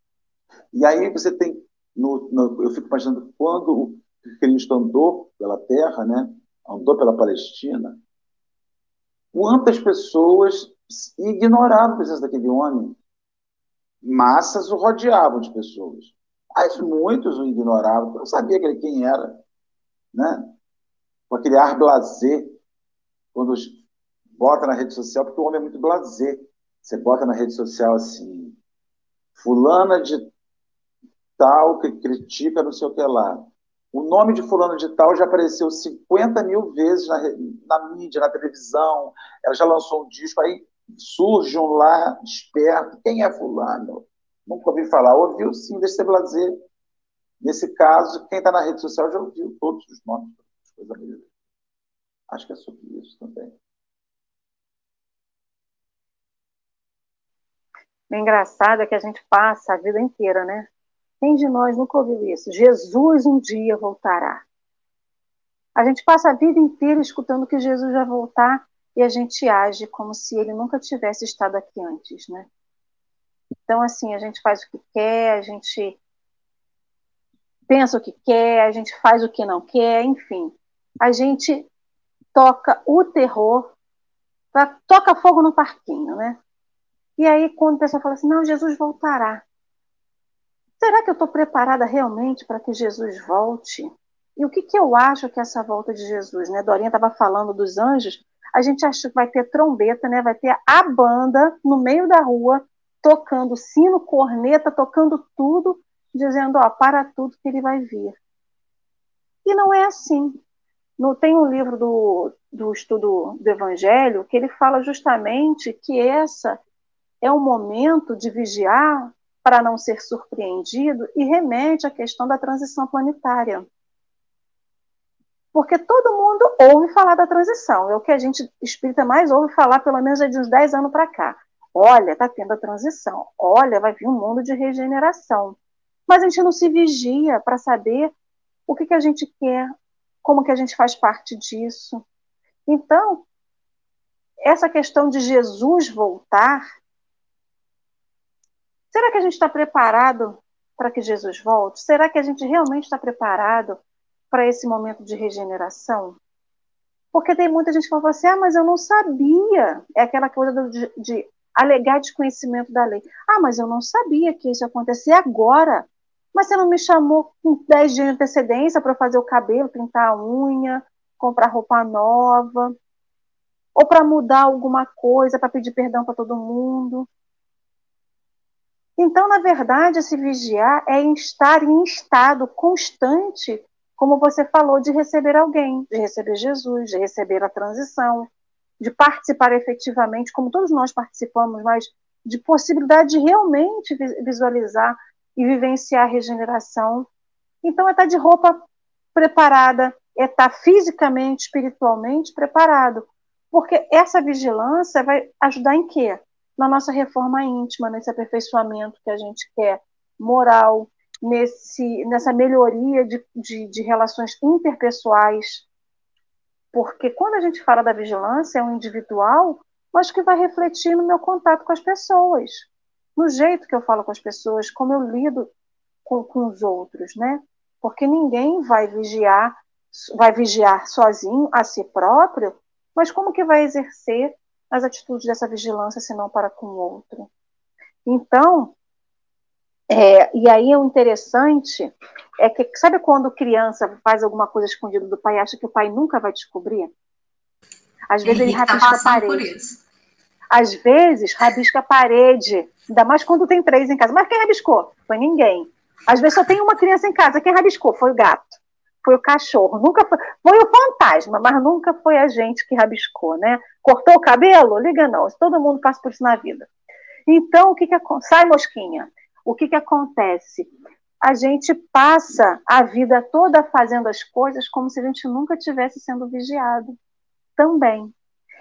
E aí você tem no, no, eu fico imaginando quando o Cristo andou pela terra, né? andou pela Palestina, quantas pessoas ignoravam a presença daquele homem. Massas o rodeavam de pessoas. Mas muitos o ignoravam, não sabia quem era. Né? Com aquele ar blazer, quando bota na rede social, porque o homem é muito blazer. Você bota na rede social assim, fulana de tal que critica não sei o que lá. O nome de fulano de tal já apareceu 50 mil vezes na, na mídia, na televisão. Ela já lançou um disco, aí surge um lá esperto. Quem é fulano? Nunca ouvi falar. Ouviu sim, deixa ser blazer. Nesse caso, quem está na rede social já ouviu todos os nomes. Acho que é sobre isso também. O engraçado é que a gente passa a vida inteira, né? Quem de nós nunca ouviu isso? Jesus um dia voltará. A gente passa a vida inteira escutando que Jesus vai voltar e a gente age como se ele nunca tivesse estado aqui antes, né? Então, assim, a gente faz o que quer, a gente pensa o que quer, a gente faz o que não quer, enfim. A gente toca o terror, toca fogo no parquinho, né? E aí, quando a pessoa fala assim, não, Jesus voltará. Será que eu estou preparada realmente para que Jesus volte? E o que, que eu acho que é essa volta de Jesus? Né? Dorinha estava falando dos anjos. A gente acha que vai ter trombeta, né? vai ter a banda no meio da rua, tocando sino, corneta, tocando tudo, dizendo, ó, para tudo que ele vai vir. E não é assim. No, tem um livro do, do estudo do Evangelho que ele fala justamente que essa é o momento de vigiar para não ser surpreendido e remete à questão da transição planetária. Porque todo mundo ouve falar da transição, é o que a gente espírita mais ouve falar, pelo menos de uns 10 anos para cá. Olha, está tendo a transição, olha, vai vir um mundo de regeneração. Mas a gente não se vigia para saber o que, que a gente quer, como que a gente faz parte disso. Então, essa questão de Jesus voltar Será que a gente está preparado para que Jesus volte? Será que a gente realmente está preparado para esse momento de regeneração? Porque tem muita gente que fala assim: ah, mas eu não sabia. É aquela coisa de, de alegar desconhecimento da lei. Ah, mas eu não sabia que isso ia acontecer agora. Mas você não me chamou com 10 dias de antecedência para fazer o cabelo, pintar a unha, comprar roupa nova, ou para mudar alguma coisa, para pedir perdão para todo mundo. Então, na verdade, se vigiar é estar em estado constante, como você falou, de receber alguém, de receber Jesus, de receber a transição, de participar efetivamente, como todos nós participamos, mas de possibilidade de realmente visualizar e vivenciar a regeneração. Então, é estar de roupa preparada, é estar fisicamente, espiritualmente preparado. Porque essa vigilância vai ajudar em quê? Na nossa reforma íntima, nesse aperfeiçoamento que a gente quer, moral, nesse, nessa melhoria de, de, de relações interpessoais. Porque quando a gente fala da vigilância, é um individual, mas que vai refletir no meu contato com as pessoas, no jeito que eu falo com as pessoas, como eu lido com, com os outros, né? Porque ninguém vai vigiar, vai vigiar sozinho a si próprio, mas como que vai exercer as atitudes dessa vigilância, senão para com o outro. Então, é, e aí o interessante é que, sabe quando criança faz alguma coisa escondida do pai e acha que o pai nunca vai descobrir? Às vezes ele rabisca tá a parede. Às vezes rabisca a parede, ainda mais quando tem três em casa. Mas quem rabiscou? Foi ninguém. Às vezes só tem uma criança em casa. Quem rabiscou? Foi o gato. Foi o cachorro. Nunca foi, foi o fantasma, mas nunca foi a gente que rabiscou, né? Cortou o cabelo? Liga não. Todo mundo passa por isso na vida. Então, o que que sai mosquinha? O que que acontece? A gente passa a vida toda fazendo as coisas como se a gente nunca tivesse sendo vigiado também.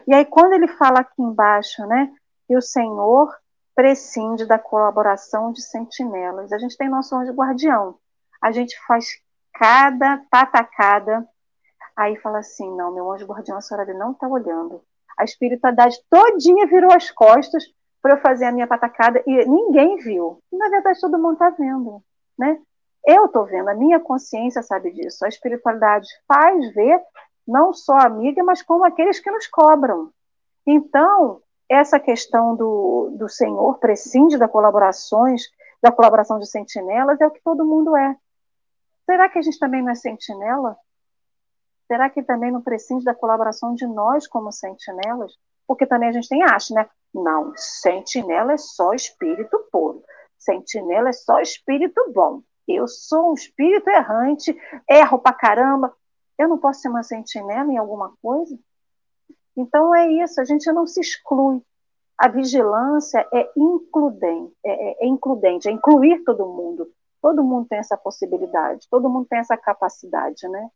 E aí quando ele fala aqui embaixo, né, que o Senhor prescinde da colaboração de sentinelas. A gente tem nosso anjo guardião. A gente faz cada patacada. Aí fala assim: não, meu anjo guardião, a senhora não está olhando a espiritualidade todinha virou as costas para eu fazer a minha patacada e ninguém viu. Na verdade, todo mundo está vendo, né? Eu estou vendo, a minha consciência sabe disso. A espiritualidade faz ver não só a amiga, mas como aqueles que nos cobram. Então, essa questão do, do Senhor prescinde das colaborações, da colaboração de sentinelas, é o que todo mundo é. Será que a gente também não é sentinela? Será que também não prescinde da colaboração de nós como sentinelas? Porque também a gente tem acha, né? Não, sentinela é só espírito puro. Sentinela é só espírito bom. Eu sou um espírito errante, erro pra caramba. Eu não posso ser uma sentinela em alguma coisa? Então é isso, a gente não se exclui. A vigilância é includente, é, é, é includente, é incluir todo mundo. Todo mundo tem essa possibilidade, todo mundo tem essa capacidade, né?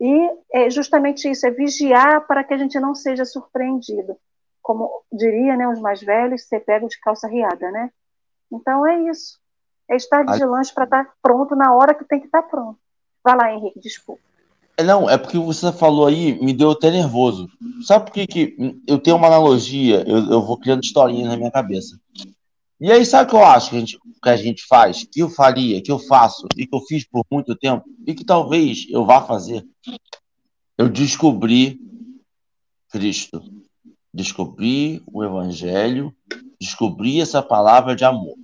E é justamente isso, é vigiar para que a gente não seja surpreendido. Como diria né, os mais velhos, ser pego de calça riada, né? Então é isso. É estar vigilante para estar pronto na hora que tem que estar pronto. Vai lá, Henrique, desculpa. É, não, é porque você falou aí, me deu até nervoso. Sabe por que, que eu tenho uma analogia, eu, eu vou criando historinhas na minha cabeça. E aí, sabe o que eu acho que a, gente, que a gente faz, que eu faria, que eu faço e que eu fiz por muito tempo e que talvez eu vá fazer? Eu descobri Cristo, descobri o Evangelho, descobri essa palavra de amor.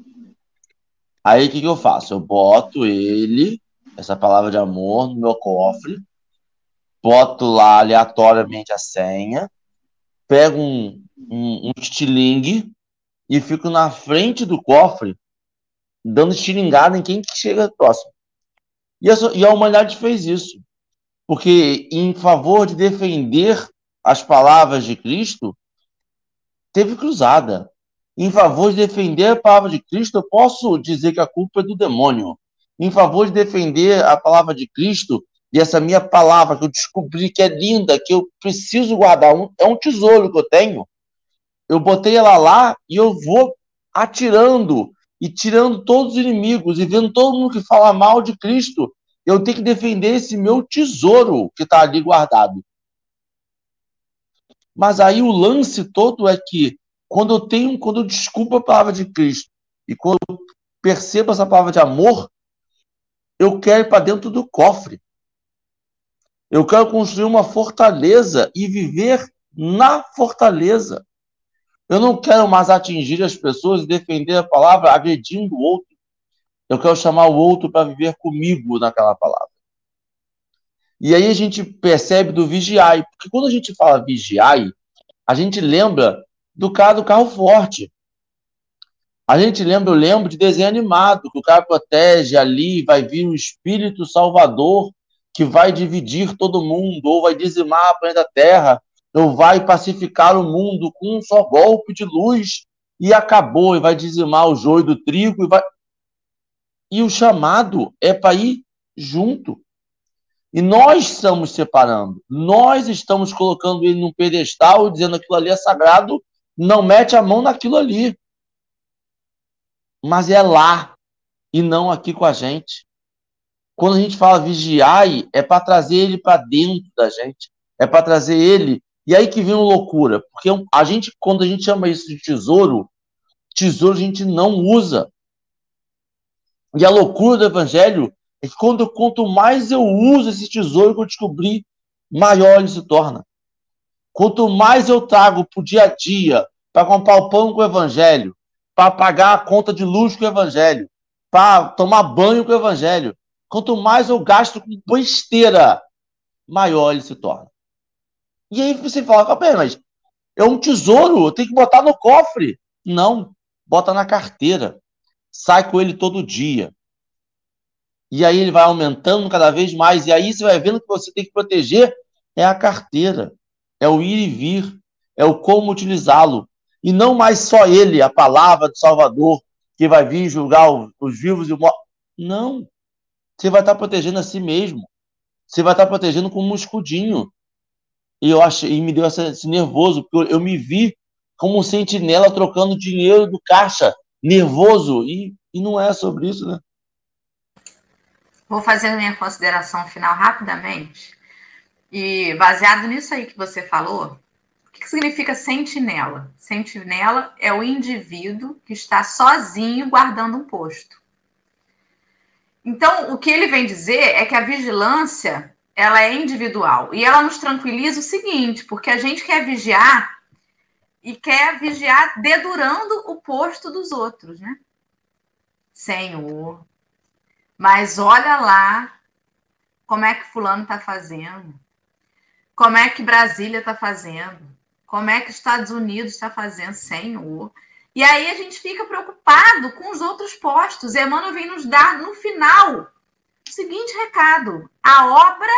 Aí o que, que eu faço? Eu boto ele, essa palavra de amor, no meu cofre, boto lá aleatoriamente a senha, pego um, um, um estilingue e fico na frente do cofre, dando estilingada em quem que chega próximo. E a, e a humanidade fez isso. Porque, em favor de defender as palavras de Cristo, teve cruzada. Em favor de defender a palavra de Cristo, eu posso dizer que a culpa é do demônio. Em favor de defender a palavra de Cristo, e essa minha palavra que eu descobri que é linda, que eu preciso guardar, é um tesouro que eu tenho. Eu botei ela lá e eu vou atirando e tirando todos os inimigos e vendo todo mundo que fala mal de Cristo. Eu tenho que defender esse meu tesouro que está ali guardado. Mas aí o lance todo é que quando eu tenho, quando eu desculpo a palavra de Cristo e quando eu percebo essa palavra de amor, eu quero ir para dentro do cofre. Eu quero construir uma fortaleza e viver na fortaleza. Eu não quero mais atingir as pessoas e defender a palavra agredindo o outro. Eu quero chamar o outro para viver comigo naquela palavra. E aí a gente percebe do vigiai, porque quando a gente fala vigiai, a gente lembra do cara do carro forte. A gente lembra, eu lembro de desenho animado, que o cara protege ali, vai vir um espírito salvador que vai dividir todo mundo, ou vai dizimar a planeta Terra, ou vai pacificar o mundo com um só golpe de luz, e acabou, e vai dizimar o joio do trigo, e vai. E o chamado é para ir junto. E nós estamos separando, nós estamos colocando ele num pedestal, dizendo aquilo ali é sagrado, não mete a mão naquilo ali. Mas é lá e não aqui com a gente. Quando a gente fala vigiai, é para trazer ele para dentro da gente, é para trazer ele. E aí que vem uma loucura, porque a gente, quando a gente chama isso de tesouro, tesouro a gente não usa. E a loucura do evangelho é que quando, quanto mais eu uso esse tesouro que eu descobri, maior ele se torna. Quanto mais eu trago para o dia a dia, para comprar o pão com o evangelho, para pagar a conta de luz com o evangelho, para tomar banho com o evangelho, quanto mais eu gasto com besteira, maior ele se torna. E aí você fala, mas é um tesouro, eu tenho que botar no cofre. Não, bota na carteira. Sai com ele todo dia. E aí ele vai aumentando cada vez mais. E aí você vai vendo que você tem que proteger é a carteira é o ir e vir, é o como utilizá-lo. E não mais só ele, a palavra do Salvador, que vai vir julgar os vivos e os mortos. Não. Você vai estar protegendo a si mesmo. Você vai estar protegendo como um escudinho. E eu achei, e me deu esse nervoso, porque eu, eu me vi como um sentinela trocando dinheiro do caixa, nervoso. E, e não é sobre isso, né? Vou fazer minha consideração final rapidamente. E baseado nisso aí que você falou, o que significa sentinela? Sentinela é o indivíduo que está sozinho guardando um posto. Então, o que ele vem dizer é que a vigilância ela é individual e ela nos tranquiliza o seguinte, porque a gente quer vigiar e quer vigiar dedurando o posto dos outros, né? Senhor, mas olha lá como é que fulano está fazendo, como é que Brasília está fazendo, como é que Estados Unidos está fazendo, Senhor. E aí a gente fica preocupado com os outros postos. Emmanuel vem nos dar no final seguinte recado: a obra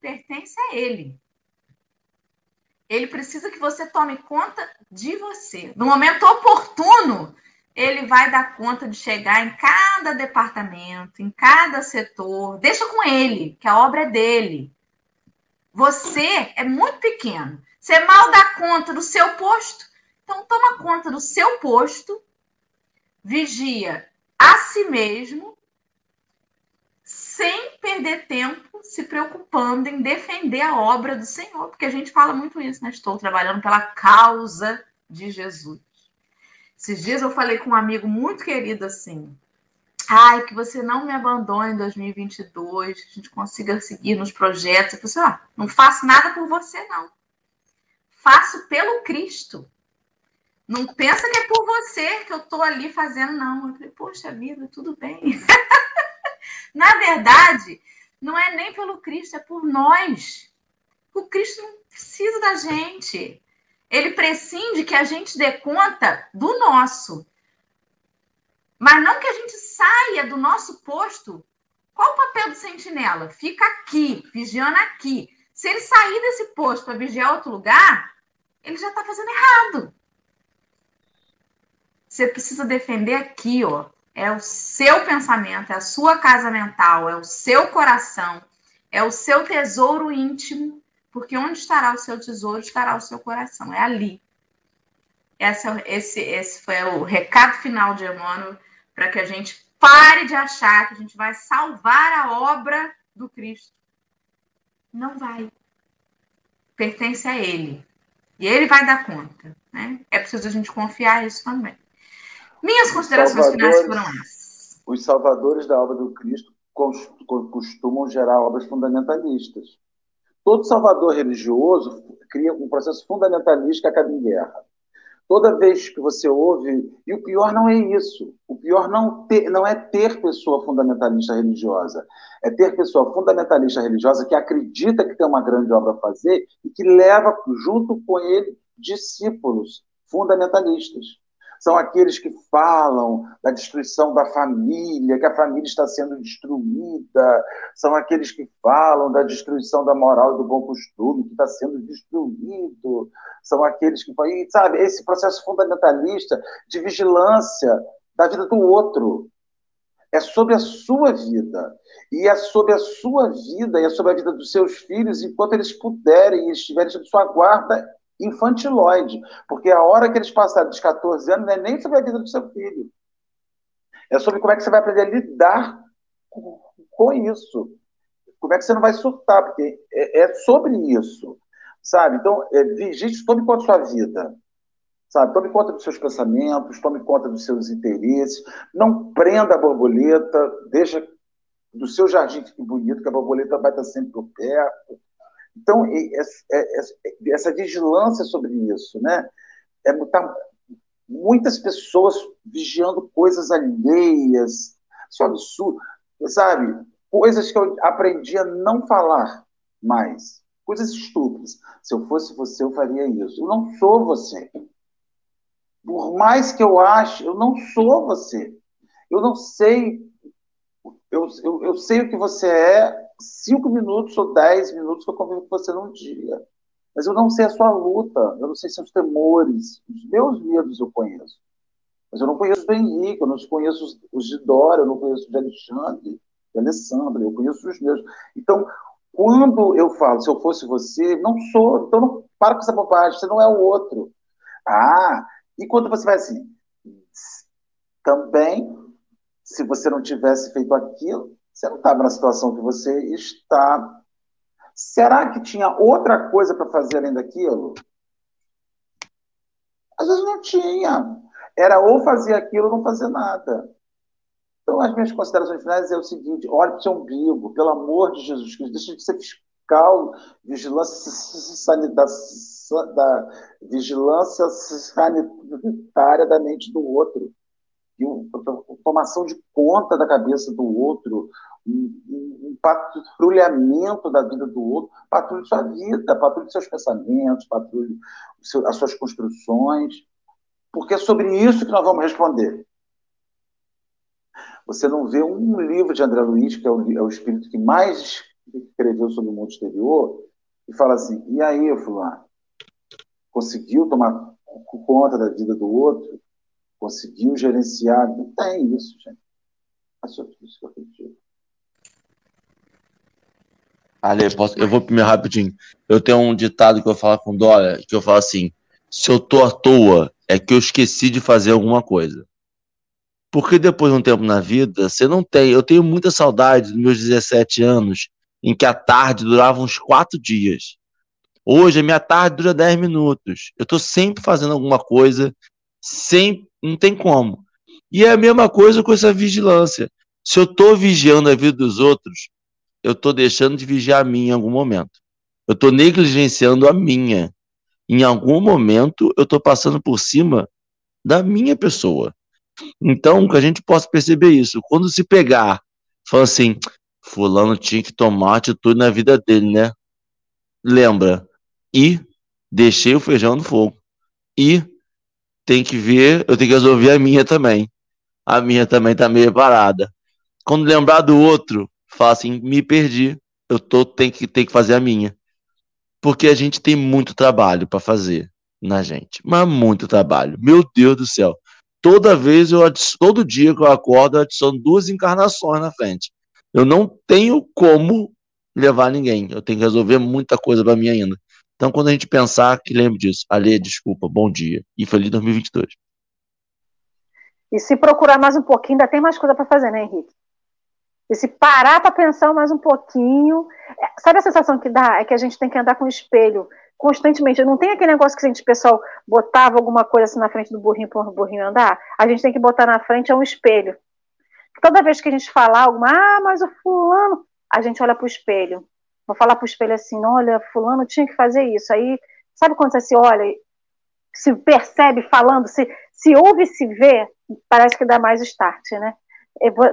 pertence a ele. Ele precisa que você tome conta de você. No momento oportuno, ele vai dar conta de chegar em cada departamento, em cada setor. Deixa com ele, que a obra é dele. Você é muito pequeno. Você mal dá conta do seu posto. Então, toma conta do seu posto, vigia a si mesmo, sem perder tempo se preocupando em defender a obra do Senhor, porque a gente fala muito isso, né? Estou trabalhando pela causa de Jesus. Esses dias eu falei com um amigo muito querido assim: ai, que você não me abandone em 2022, que a gente consiga seguir nos projetos. Eu falei assim, ah, não faço nada por você, não. Faço pelo Cristo. Não pensa que é por você que eu estou ali fazendo, não. Eu falei, poxa vida, tudo bem. Na verdade, não é nem pelo Cristo, é por nós. O Cristo não precisa da gente. Ele prescinde que a gente dê conta do nosso. Mas não que a gente saia do nosso posto. Qual o papel do sentinela? Fica aqui, vigiando aqui. Se ele sair desse posto para vigiar outro lugar, ele já está fazendo errado. Você precisa defender aqui, ó. É o seu pensamento, é a sua casa mental, é o seu coração, é o seu tesouro íntimo, porque onde estará o seu tesouro, estará o seu coração. É ali. Essa, esse, esse foi o recado final de Emmanuel para que a gente pare de achar que a gente vai salvar a obra do Cristo. Não vai. Pertence a Ele. E Ele vai dar conta. Né? É preciso a gente confiar nisso também. Minhas considerações finais foram essas. Os salvadores da obra do Cristo costumam gerar obras fundamentalistas. Todo salvador religioso cria um processo fundamentalista que acaba em guerra. Toda vez que você ouve, e o pior não é isso, o pior não, ter, não é ter pessoa fundamentalista religiosa, é ter pessoa fundamentalista religiosa que acredita que tem uma grande obra a fazer e que leva junto com ele discípulos fundamentalistas são aqueles que falam da destruição da família, que a família está sendo destruída, são aqueles que falam da destruição da moral e do bom costume, que está sendo destruído, são aqueles que e, sabe, esse processo fundamentalista de vigilância da vida do outro. É sobre a sua vida. E é sobre a sua vida e é sobre a vida dos seus filhos, enquanto eles puderem e estiverem sob sua guarda infantiloide, porque a hora que eles passarem dos 14 anos não é nem sobre a vida do seu filho. É sobre como é que você vai aprender a lidar com, isso. Como é que você não vai surtar, porque é, é sobre isso, sabe? Então, é, vigite, tome conta da sua vida, sabe? Tome conta dos seus pensamentos, tome conta dos seus interesses, não prenda a borboleta, deixa do seu jardim fique bonito, que a borboleta vai estar sempre por perto, então, essa vigilância sobre isso, né? É, tá, muitas pessoas vigiando coisas alheias, é absurdo, sabe? Coisas que eu aprendi a não falar mais, coisas estúpidas. Se eu fosse você, eu faria isso. Eu não sou você. Por mais que eu ache, eu não sou você. Eu não sei. Eu, eu, eu sei o que você é, cinco minutos ou dez minutos que eu convivo com você num dia. Mas eu não sei a sua luta, eu não sei seus temores, os meus medos eu conheço. Mas eu não conheço do Henrique, eu não conheço os de Dora, eu não conheço de Alexandre, de Alessandra, eu conheço os meus. Então, quando eu falo, se eu fosse você, não sou, então não para com essa bobagem, você não é o outro. Ah, e quando você vai assim, também, se você não tivesse feito aquilo, você não estava na situação que você está. Será que tinha outra coisa para fazer além daquilo? Às vezes não tinha. Era ou fazer aquilo ou não fazer nada. Então, as minhas considerações finais é o seguinte: olhe para o seu umbigo, pelo amor de Jesus Cristo, deixa de ser fiscal, vigilância sanitária, da vigilância sanitária da mente do outro, e tomação de conta da cabeça do outro, um, um patrulhamento da vida do outro, patrulhe sua vida, patrulhe seus pensamentos, patrulhe as suas construções, porque é sobre isso que nós vamos responder. Você não vê um livro de André Luiz, que é o, é o espírito que mais escreveu sobre o mundo exterior, e fala assim: e aí, Fulano? Conseguiu tomar conta da vida do outro? Conseguiu gerenciar? Não tem isso, gente. É sobre isso que eu acredito. Ale, posso, eu vou primeiro rapidinho. Eu tenho um ditado que eu falo com Dória, que eu falo assim: se eu tô à toa, é que eu esqueci de fazer alguma coisa. Porque depois de um tempo na vida, você não tem. Eu tenho muita saudade dos meus 17 anos, em que a tarde durava uns quatro dias. Hoje, a minha tarde dura 10 minutos. Eu estou sempre fazendo alguma coisa, sem, não tem como. E é a mesma coisa com essa vigilância. Se eu estou vigiando a vida dos outros, eu estou deixando de vigiar a minha em algum momento. Eu estou negligenciando a minha. Em algum momento, eu estou passando por cima da minha pessoa. Então, que a gente possa perceber isso. Quando se pegar, fala assim, fulano tinha que tomar atitude na vida dele, né? Lembra. E deixei o feijão no fogo. E tem que ver, eu tenho que resolver a minha também. A minha também tá meio parada. Quando lembrar do outro, fala assim, me perdi. Eu tô tem que tem que fazer a minha. Porque a gente tem muito trabalho para fazer na gente. Mas muito trabalho. Meu Deus do céu toda vez eu todo dia que eu acordo, eu adiciono duas encarnações na frente. Eu não tenho como levar ninguém. Eu tenho que resolver muita coisa para mim ainda. Então, quando a gente pensar, que lembre disso. Alê, desculpa, bom dia. E feliz 2022. E se procurar mais um pouquinho, ainda tem mais coisa para fazer, né, Henrique? E se parar para pensar mais um pouquinho. É, sabe a sensação que dá? É que a gente tem que andar com o espelho constantemente. Não tem aquele negócio que a gente, pessoal, botava alguma coisa assim na frente do burrinho para o burrinho andar? A gente tem que botar na frente é um espelho. Toda vez que a gente falar alguma, ah, mas o fulano, a gente olha para o espelho. Vou falar para o espelho assim, olha, fulano tinha que fazer isso. Aí, sabe quando você se olha, se percebe falando, se, se ouve e se vê, parece que dá mais start, né?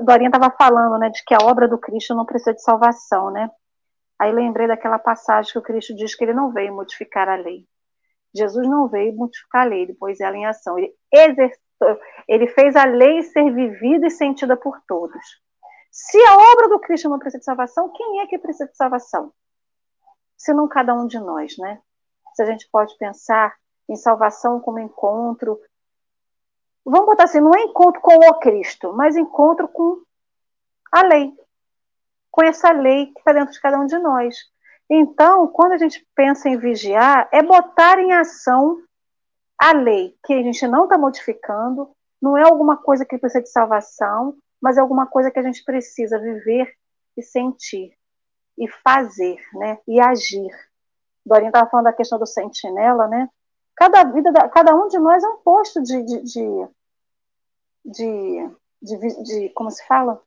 Dorinha estava falando, né, de que a obra do Cristo não precisa de salvação, né? Aí lembrei daquela passagem que o Cristo diz que ele não veio modificar a lei. Jesus não veio modificar a lei, ele pôs ela em ação. Ele exercitou, ele fez a lei ser vivida e sentida por todos. Se a obra do Cristo não precisa de salvação, quem é que precisa de salvação? Se não cada um de nós, né? Se a gente pode pensar em salvação como encontro. Vamos botar assim, não é encontro com o Cristo, mas encontro com a lei com essa lei que está dentro de cada um de nós. Então, quando a gente pensa em vigiar, é botar em ação a lei, que a gente não está modificando, não é alguma coisa que precisa de salvação, mas é alguma coisa que a gente precisa viver e sentir, e fazer, né? E agir. Dorinha estava falando da questão do sentinela, né? Cada vida, cada um de nós é um posto de, de, de, de, como se fala?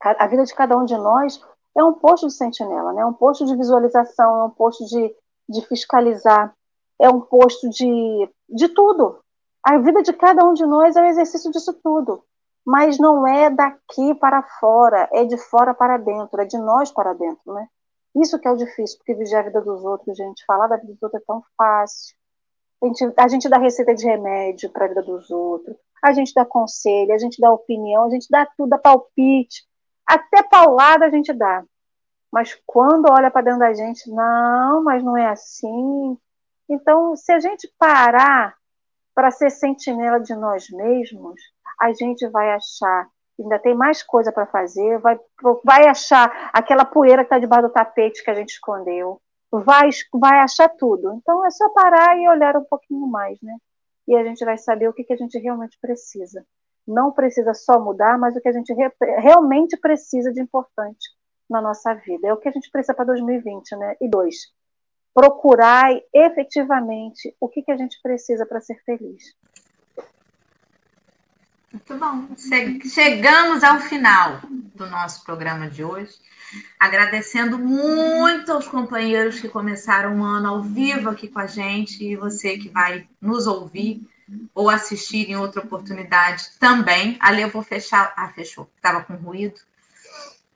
a vida de cada um de nós é um posto de sentinela, né? é um posto de visualização, é um posto de, de fiscalizar, é um posto de, de tudo. A vida de cada um de nós é um exercício disso tudo. Mas não é daqui para fora, é de fora para dentro, é de nós para dentro, né? Isso que é o difícil, porque vigiar a vida dos outros, gente, falar da vida dos outros é tão fácil. A gente, a gente dá receita de remédio para a vida dos outros, a gente dá conselho, a gente dá opinião, a gente dá tudo, dá palpite, até paulada a gente dá. Mas quando olha para dentro da gente, não, mas não é assim. Então, se a gente parar para ser sentinela de nós mesmos, a gente vai achar ainda tem mais coisa para fazer, vai, vai achar aquela poeira que está debaixo do tapete que a gente escondeu, vai, vai achar tudo. Então é só parar e olhar um pouquinho mais, né? E a gente vai saber o que, que a gente realmente precisa não precisa só mudar, mas o que a gente re realmente precisa de importante na nossa vida. É o que a gente precisa para 2020, né? E dois, procurar efetivamente o que, que a gente precisa para ser feliz. Muito bom. Chegamos ao final do nosso programa de hoje. Agradecendo muito aos companheiros que começaram o ano ao vivo aqui com a gente e você que vai nos ouvir ou assistir em outra oportunidade também. Ali eu vou fechar. Ah, fechou. Estava com ruído.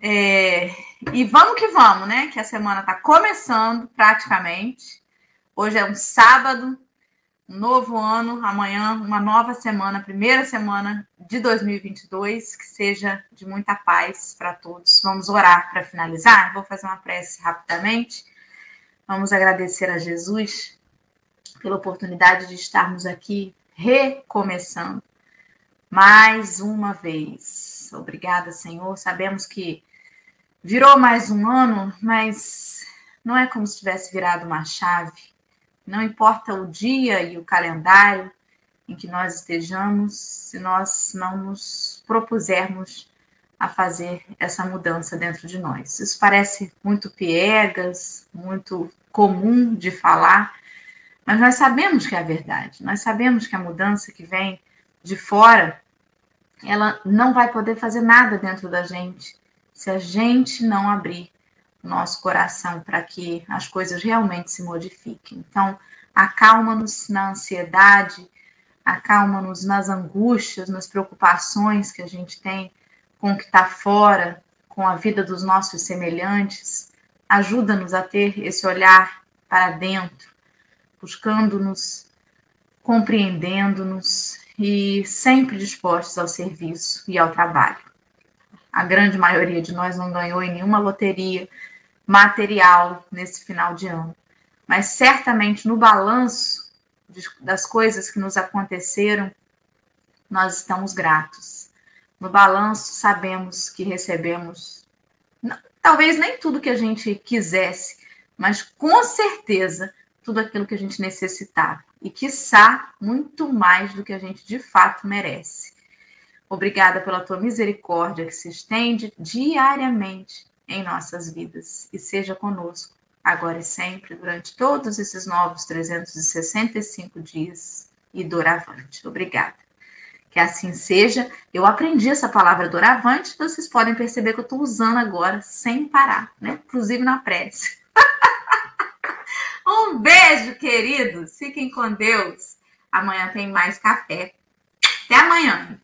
É... E vamos que vamos, né? Que a semana está começando praticamente. Hoje é um sábado, um novo ano, amanhã uma nova semana, primeira semana de 2022, que seja de muita paz para todos. Vamos orar para finalizar. Vou fazer uma prece rapidamente. Vamos agradecer a Jesus pela oportunidade de estarmos aqui recomeçando mais uma vez. Obrigada, Senhor. Sabemos que virou mais um ano, mas não é como se tivesse virado uma chave não importa o dia e o calendário em que nós estejamos, se nós não nos propusermos a fazer essa mudança dentro de nós. Isso parece muito piegas, muito comum de falar, mas nós sabemos que é a verdade. Nós sabemos que a mudança que vem de fora, ela não vai poder fazer nada dentro da gente se a gente não abrir nosso coração para que as coisas realmente se modifiquem. Então, acalma-nos na ansiedade, acalma-nos nas angústias, nas preocupações que a gente tem com o que está fora, com a vida dos nossos semelhantes. Ajuda-nos a ter esse olhar para dentro, buscando-nos, compreendendo-nos e sempre dispostos ao serviço e ao trabalho. A grande maioria de nós não ganhou em nenhuma loteria, material nesse final de ano. Mas certamente no balanço das coisas que nos aconteceram, nós estamos gratos. No balanço, sabemos que recebemos, talvez nem tudo que a gente quisesse, mas com certeza tudo aquilo que a gente necessitava. E, quiçá, muito mais do que a gente de fato merece. Obrigada pela tua misericórdia que se estende diariamente em nossas vidas e seja conosco, agora e sempre, durante todos esses novos 365 dias e doravante. Obrigada. Que assim seja. Eu aprendi essa palavra doravante, vocês podem perceber que eu estou usando agora sem parar, né? Inclusive na prece. um beijo, queridos. Fiquem com Deus. Amanhã tem mais café. Até amanhã.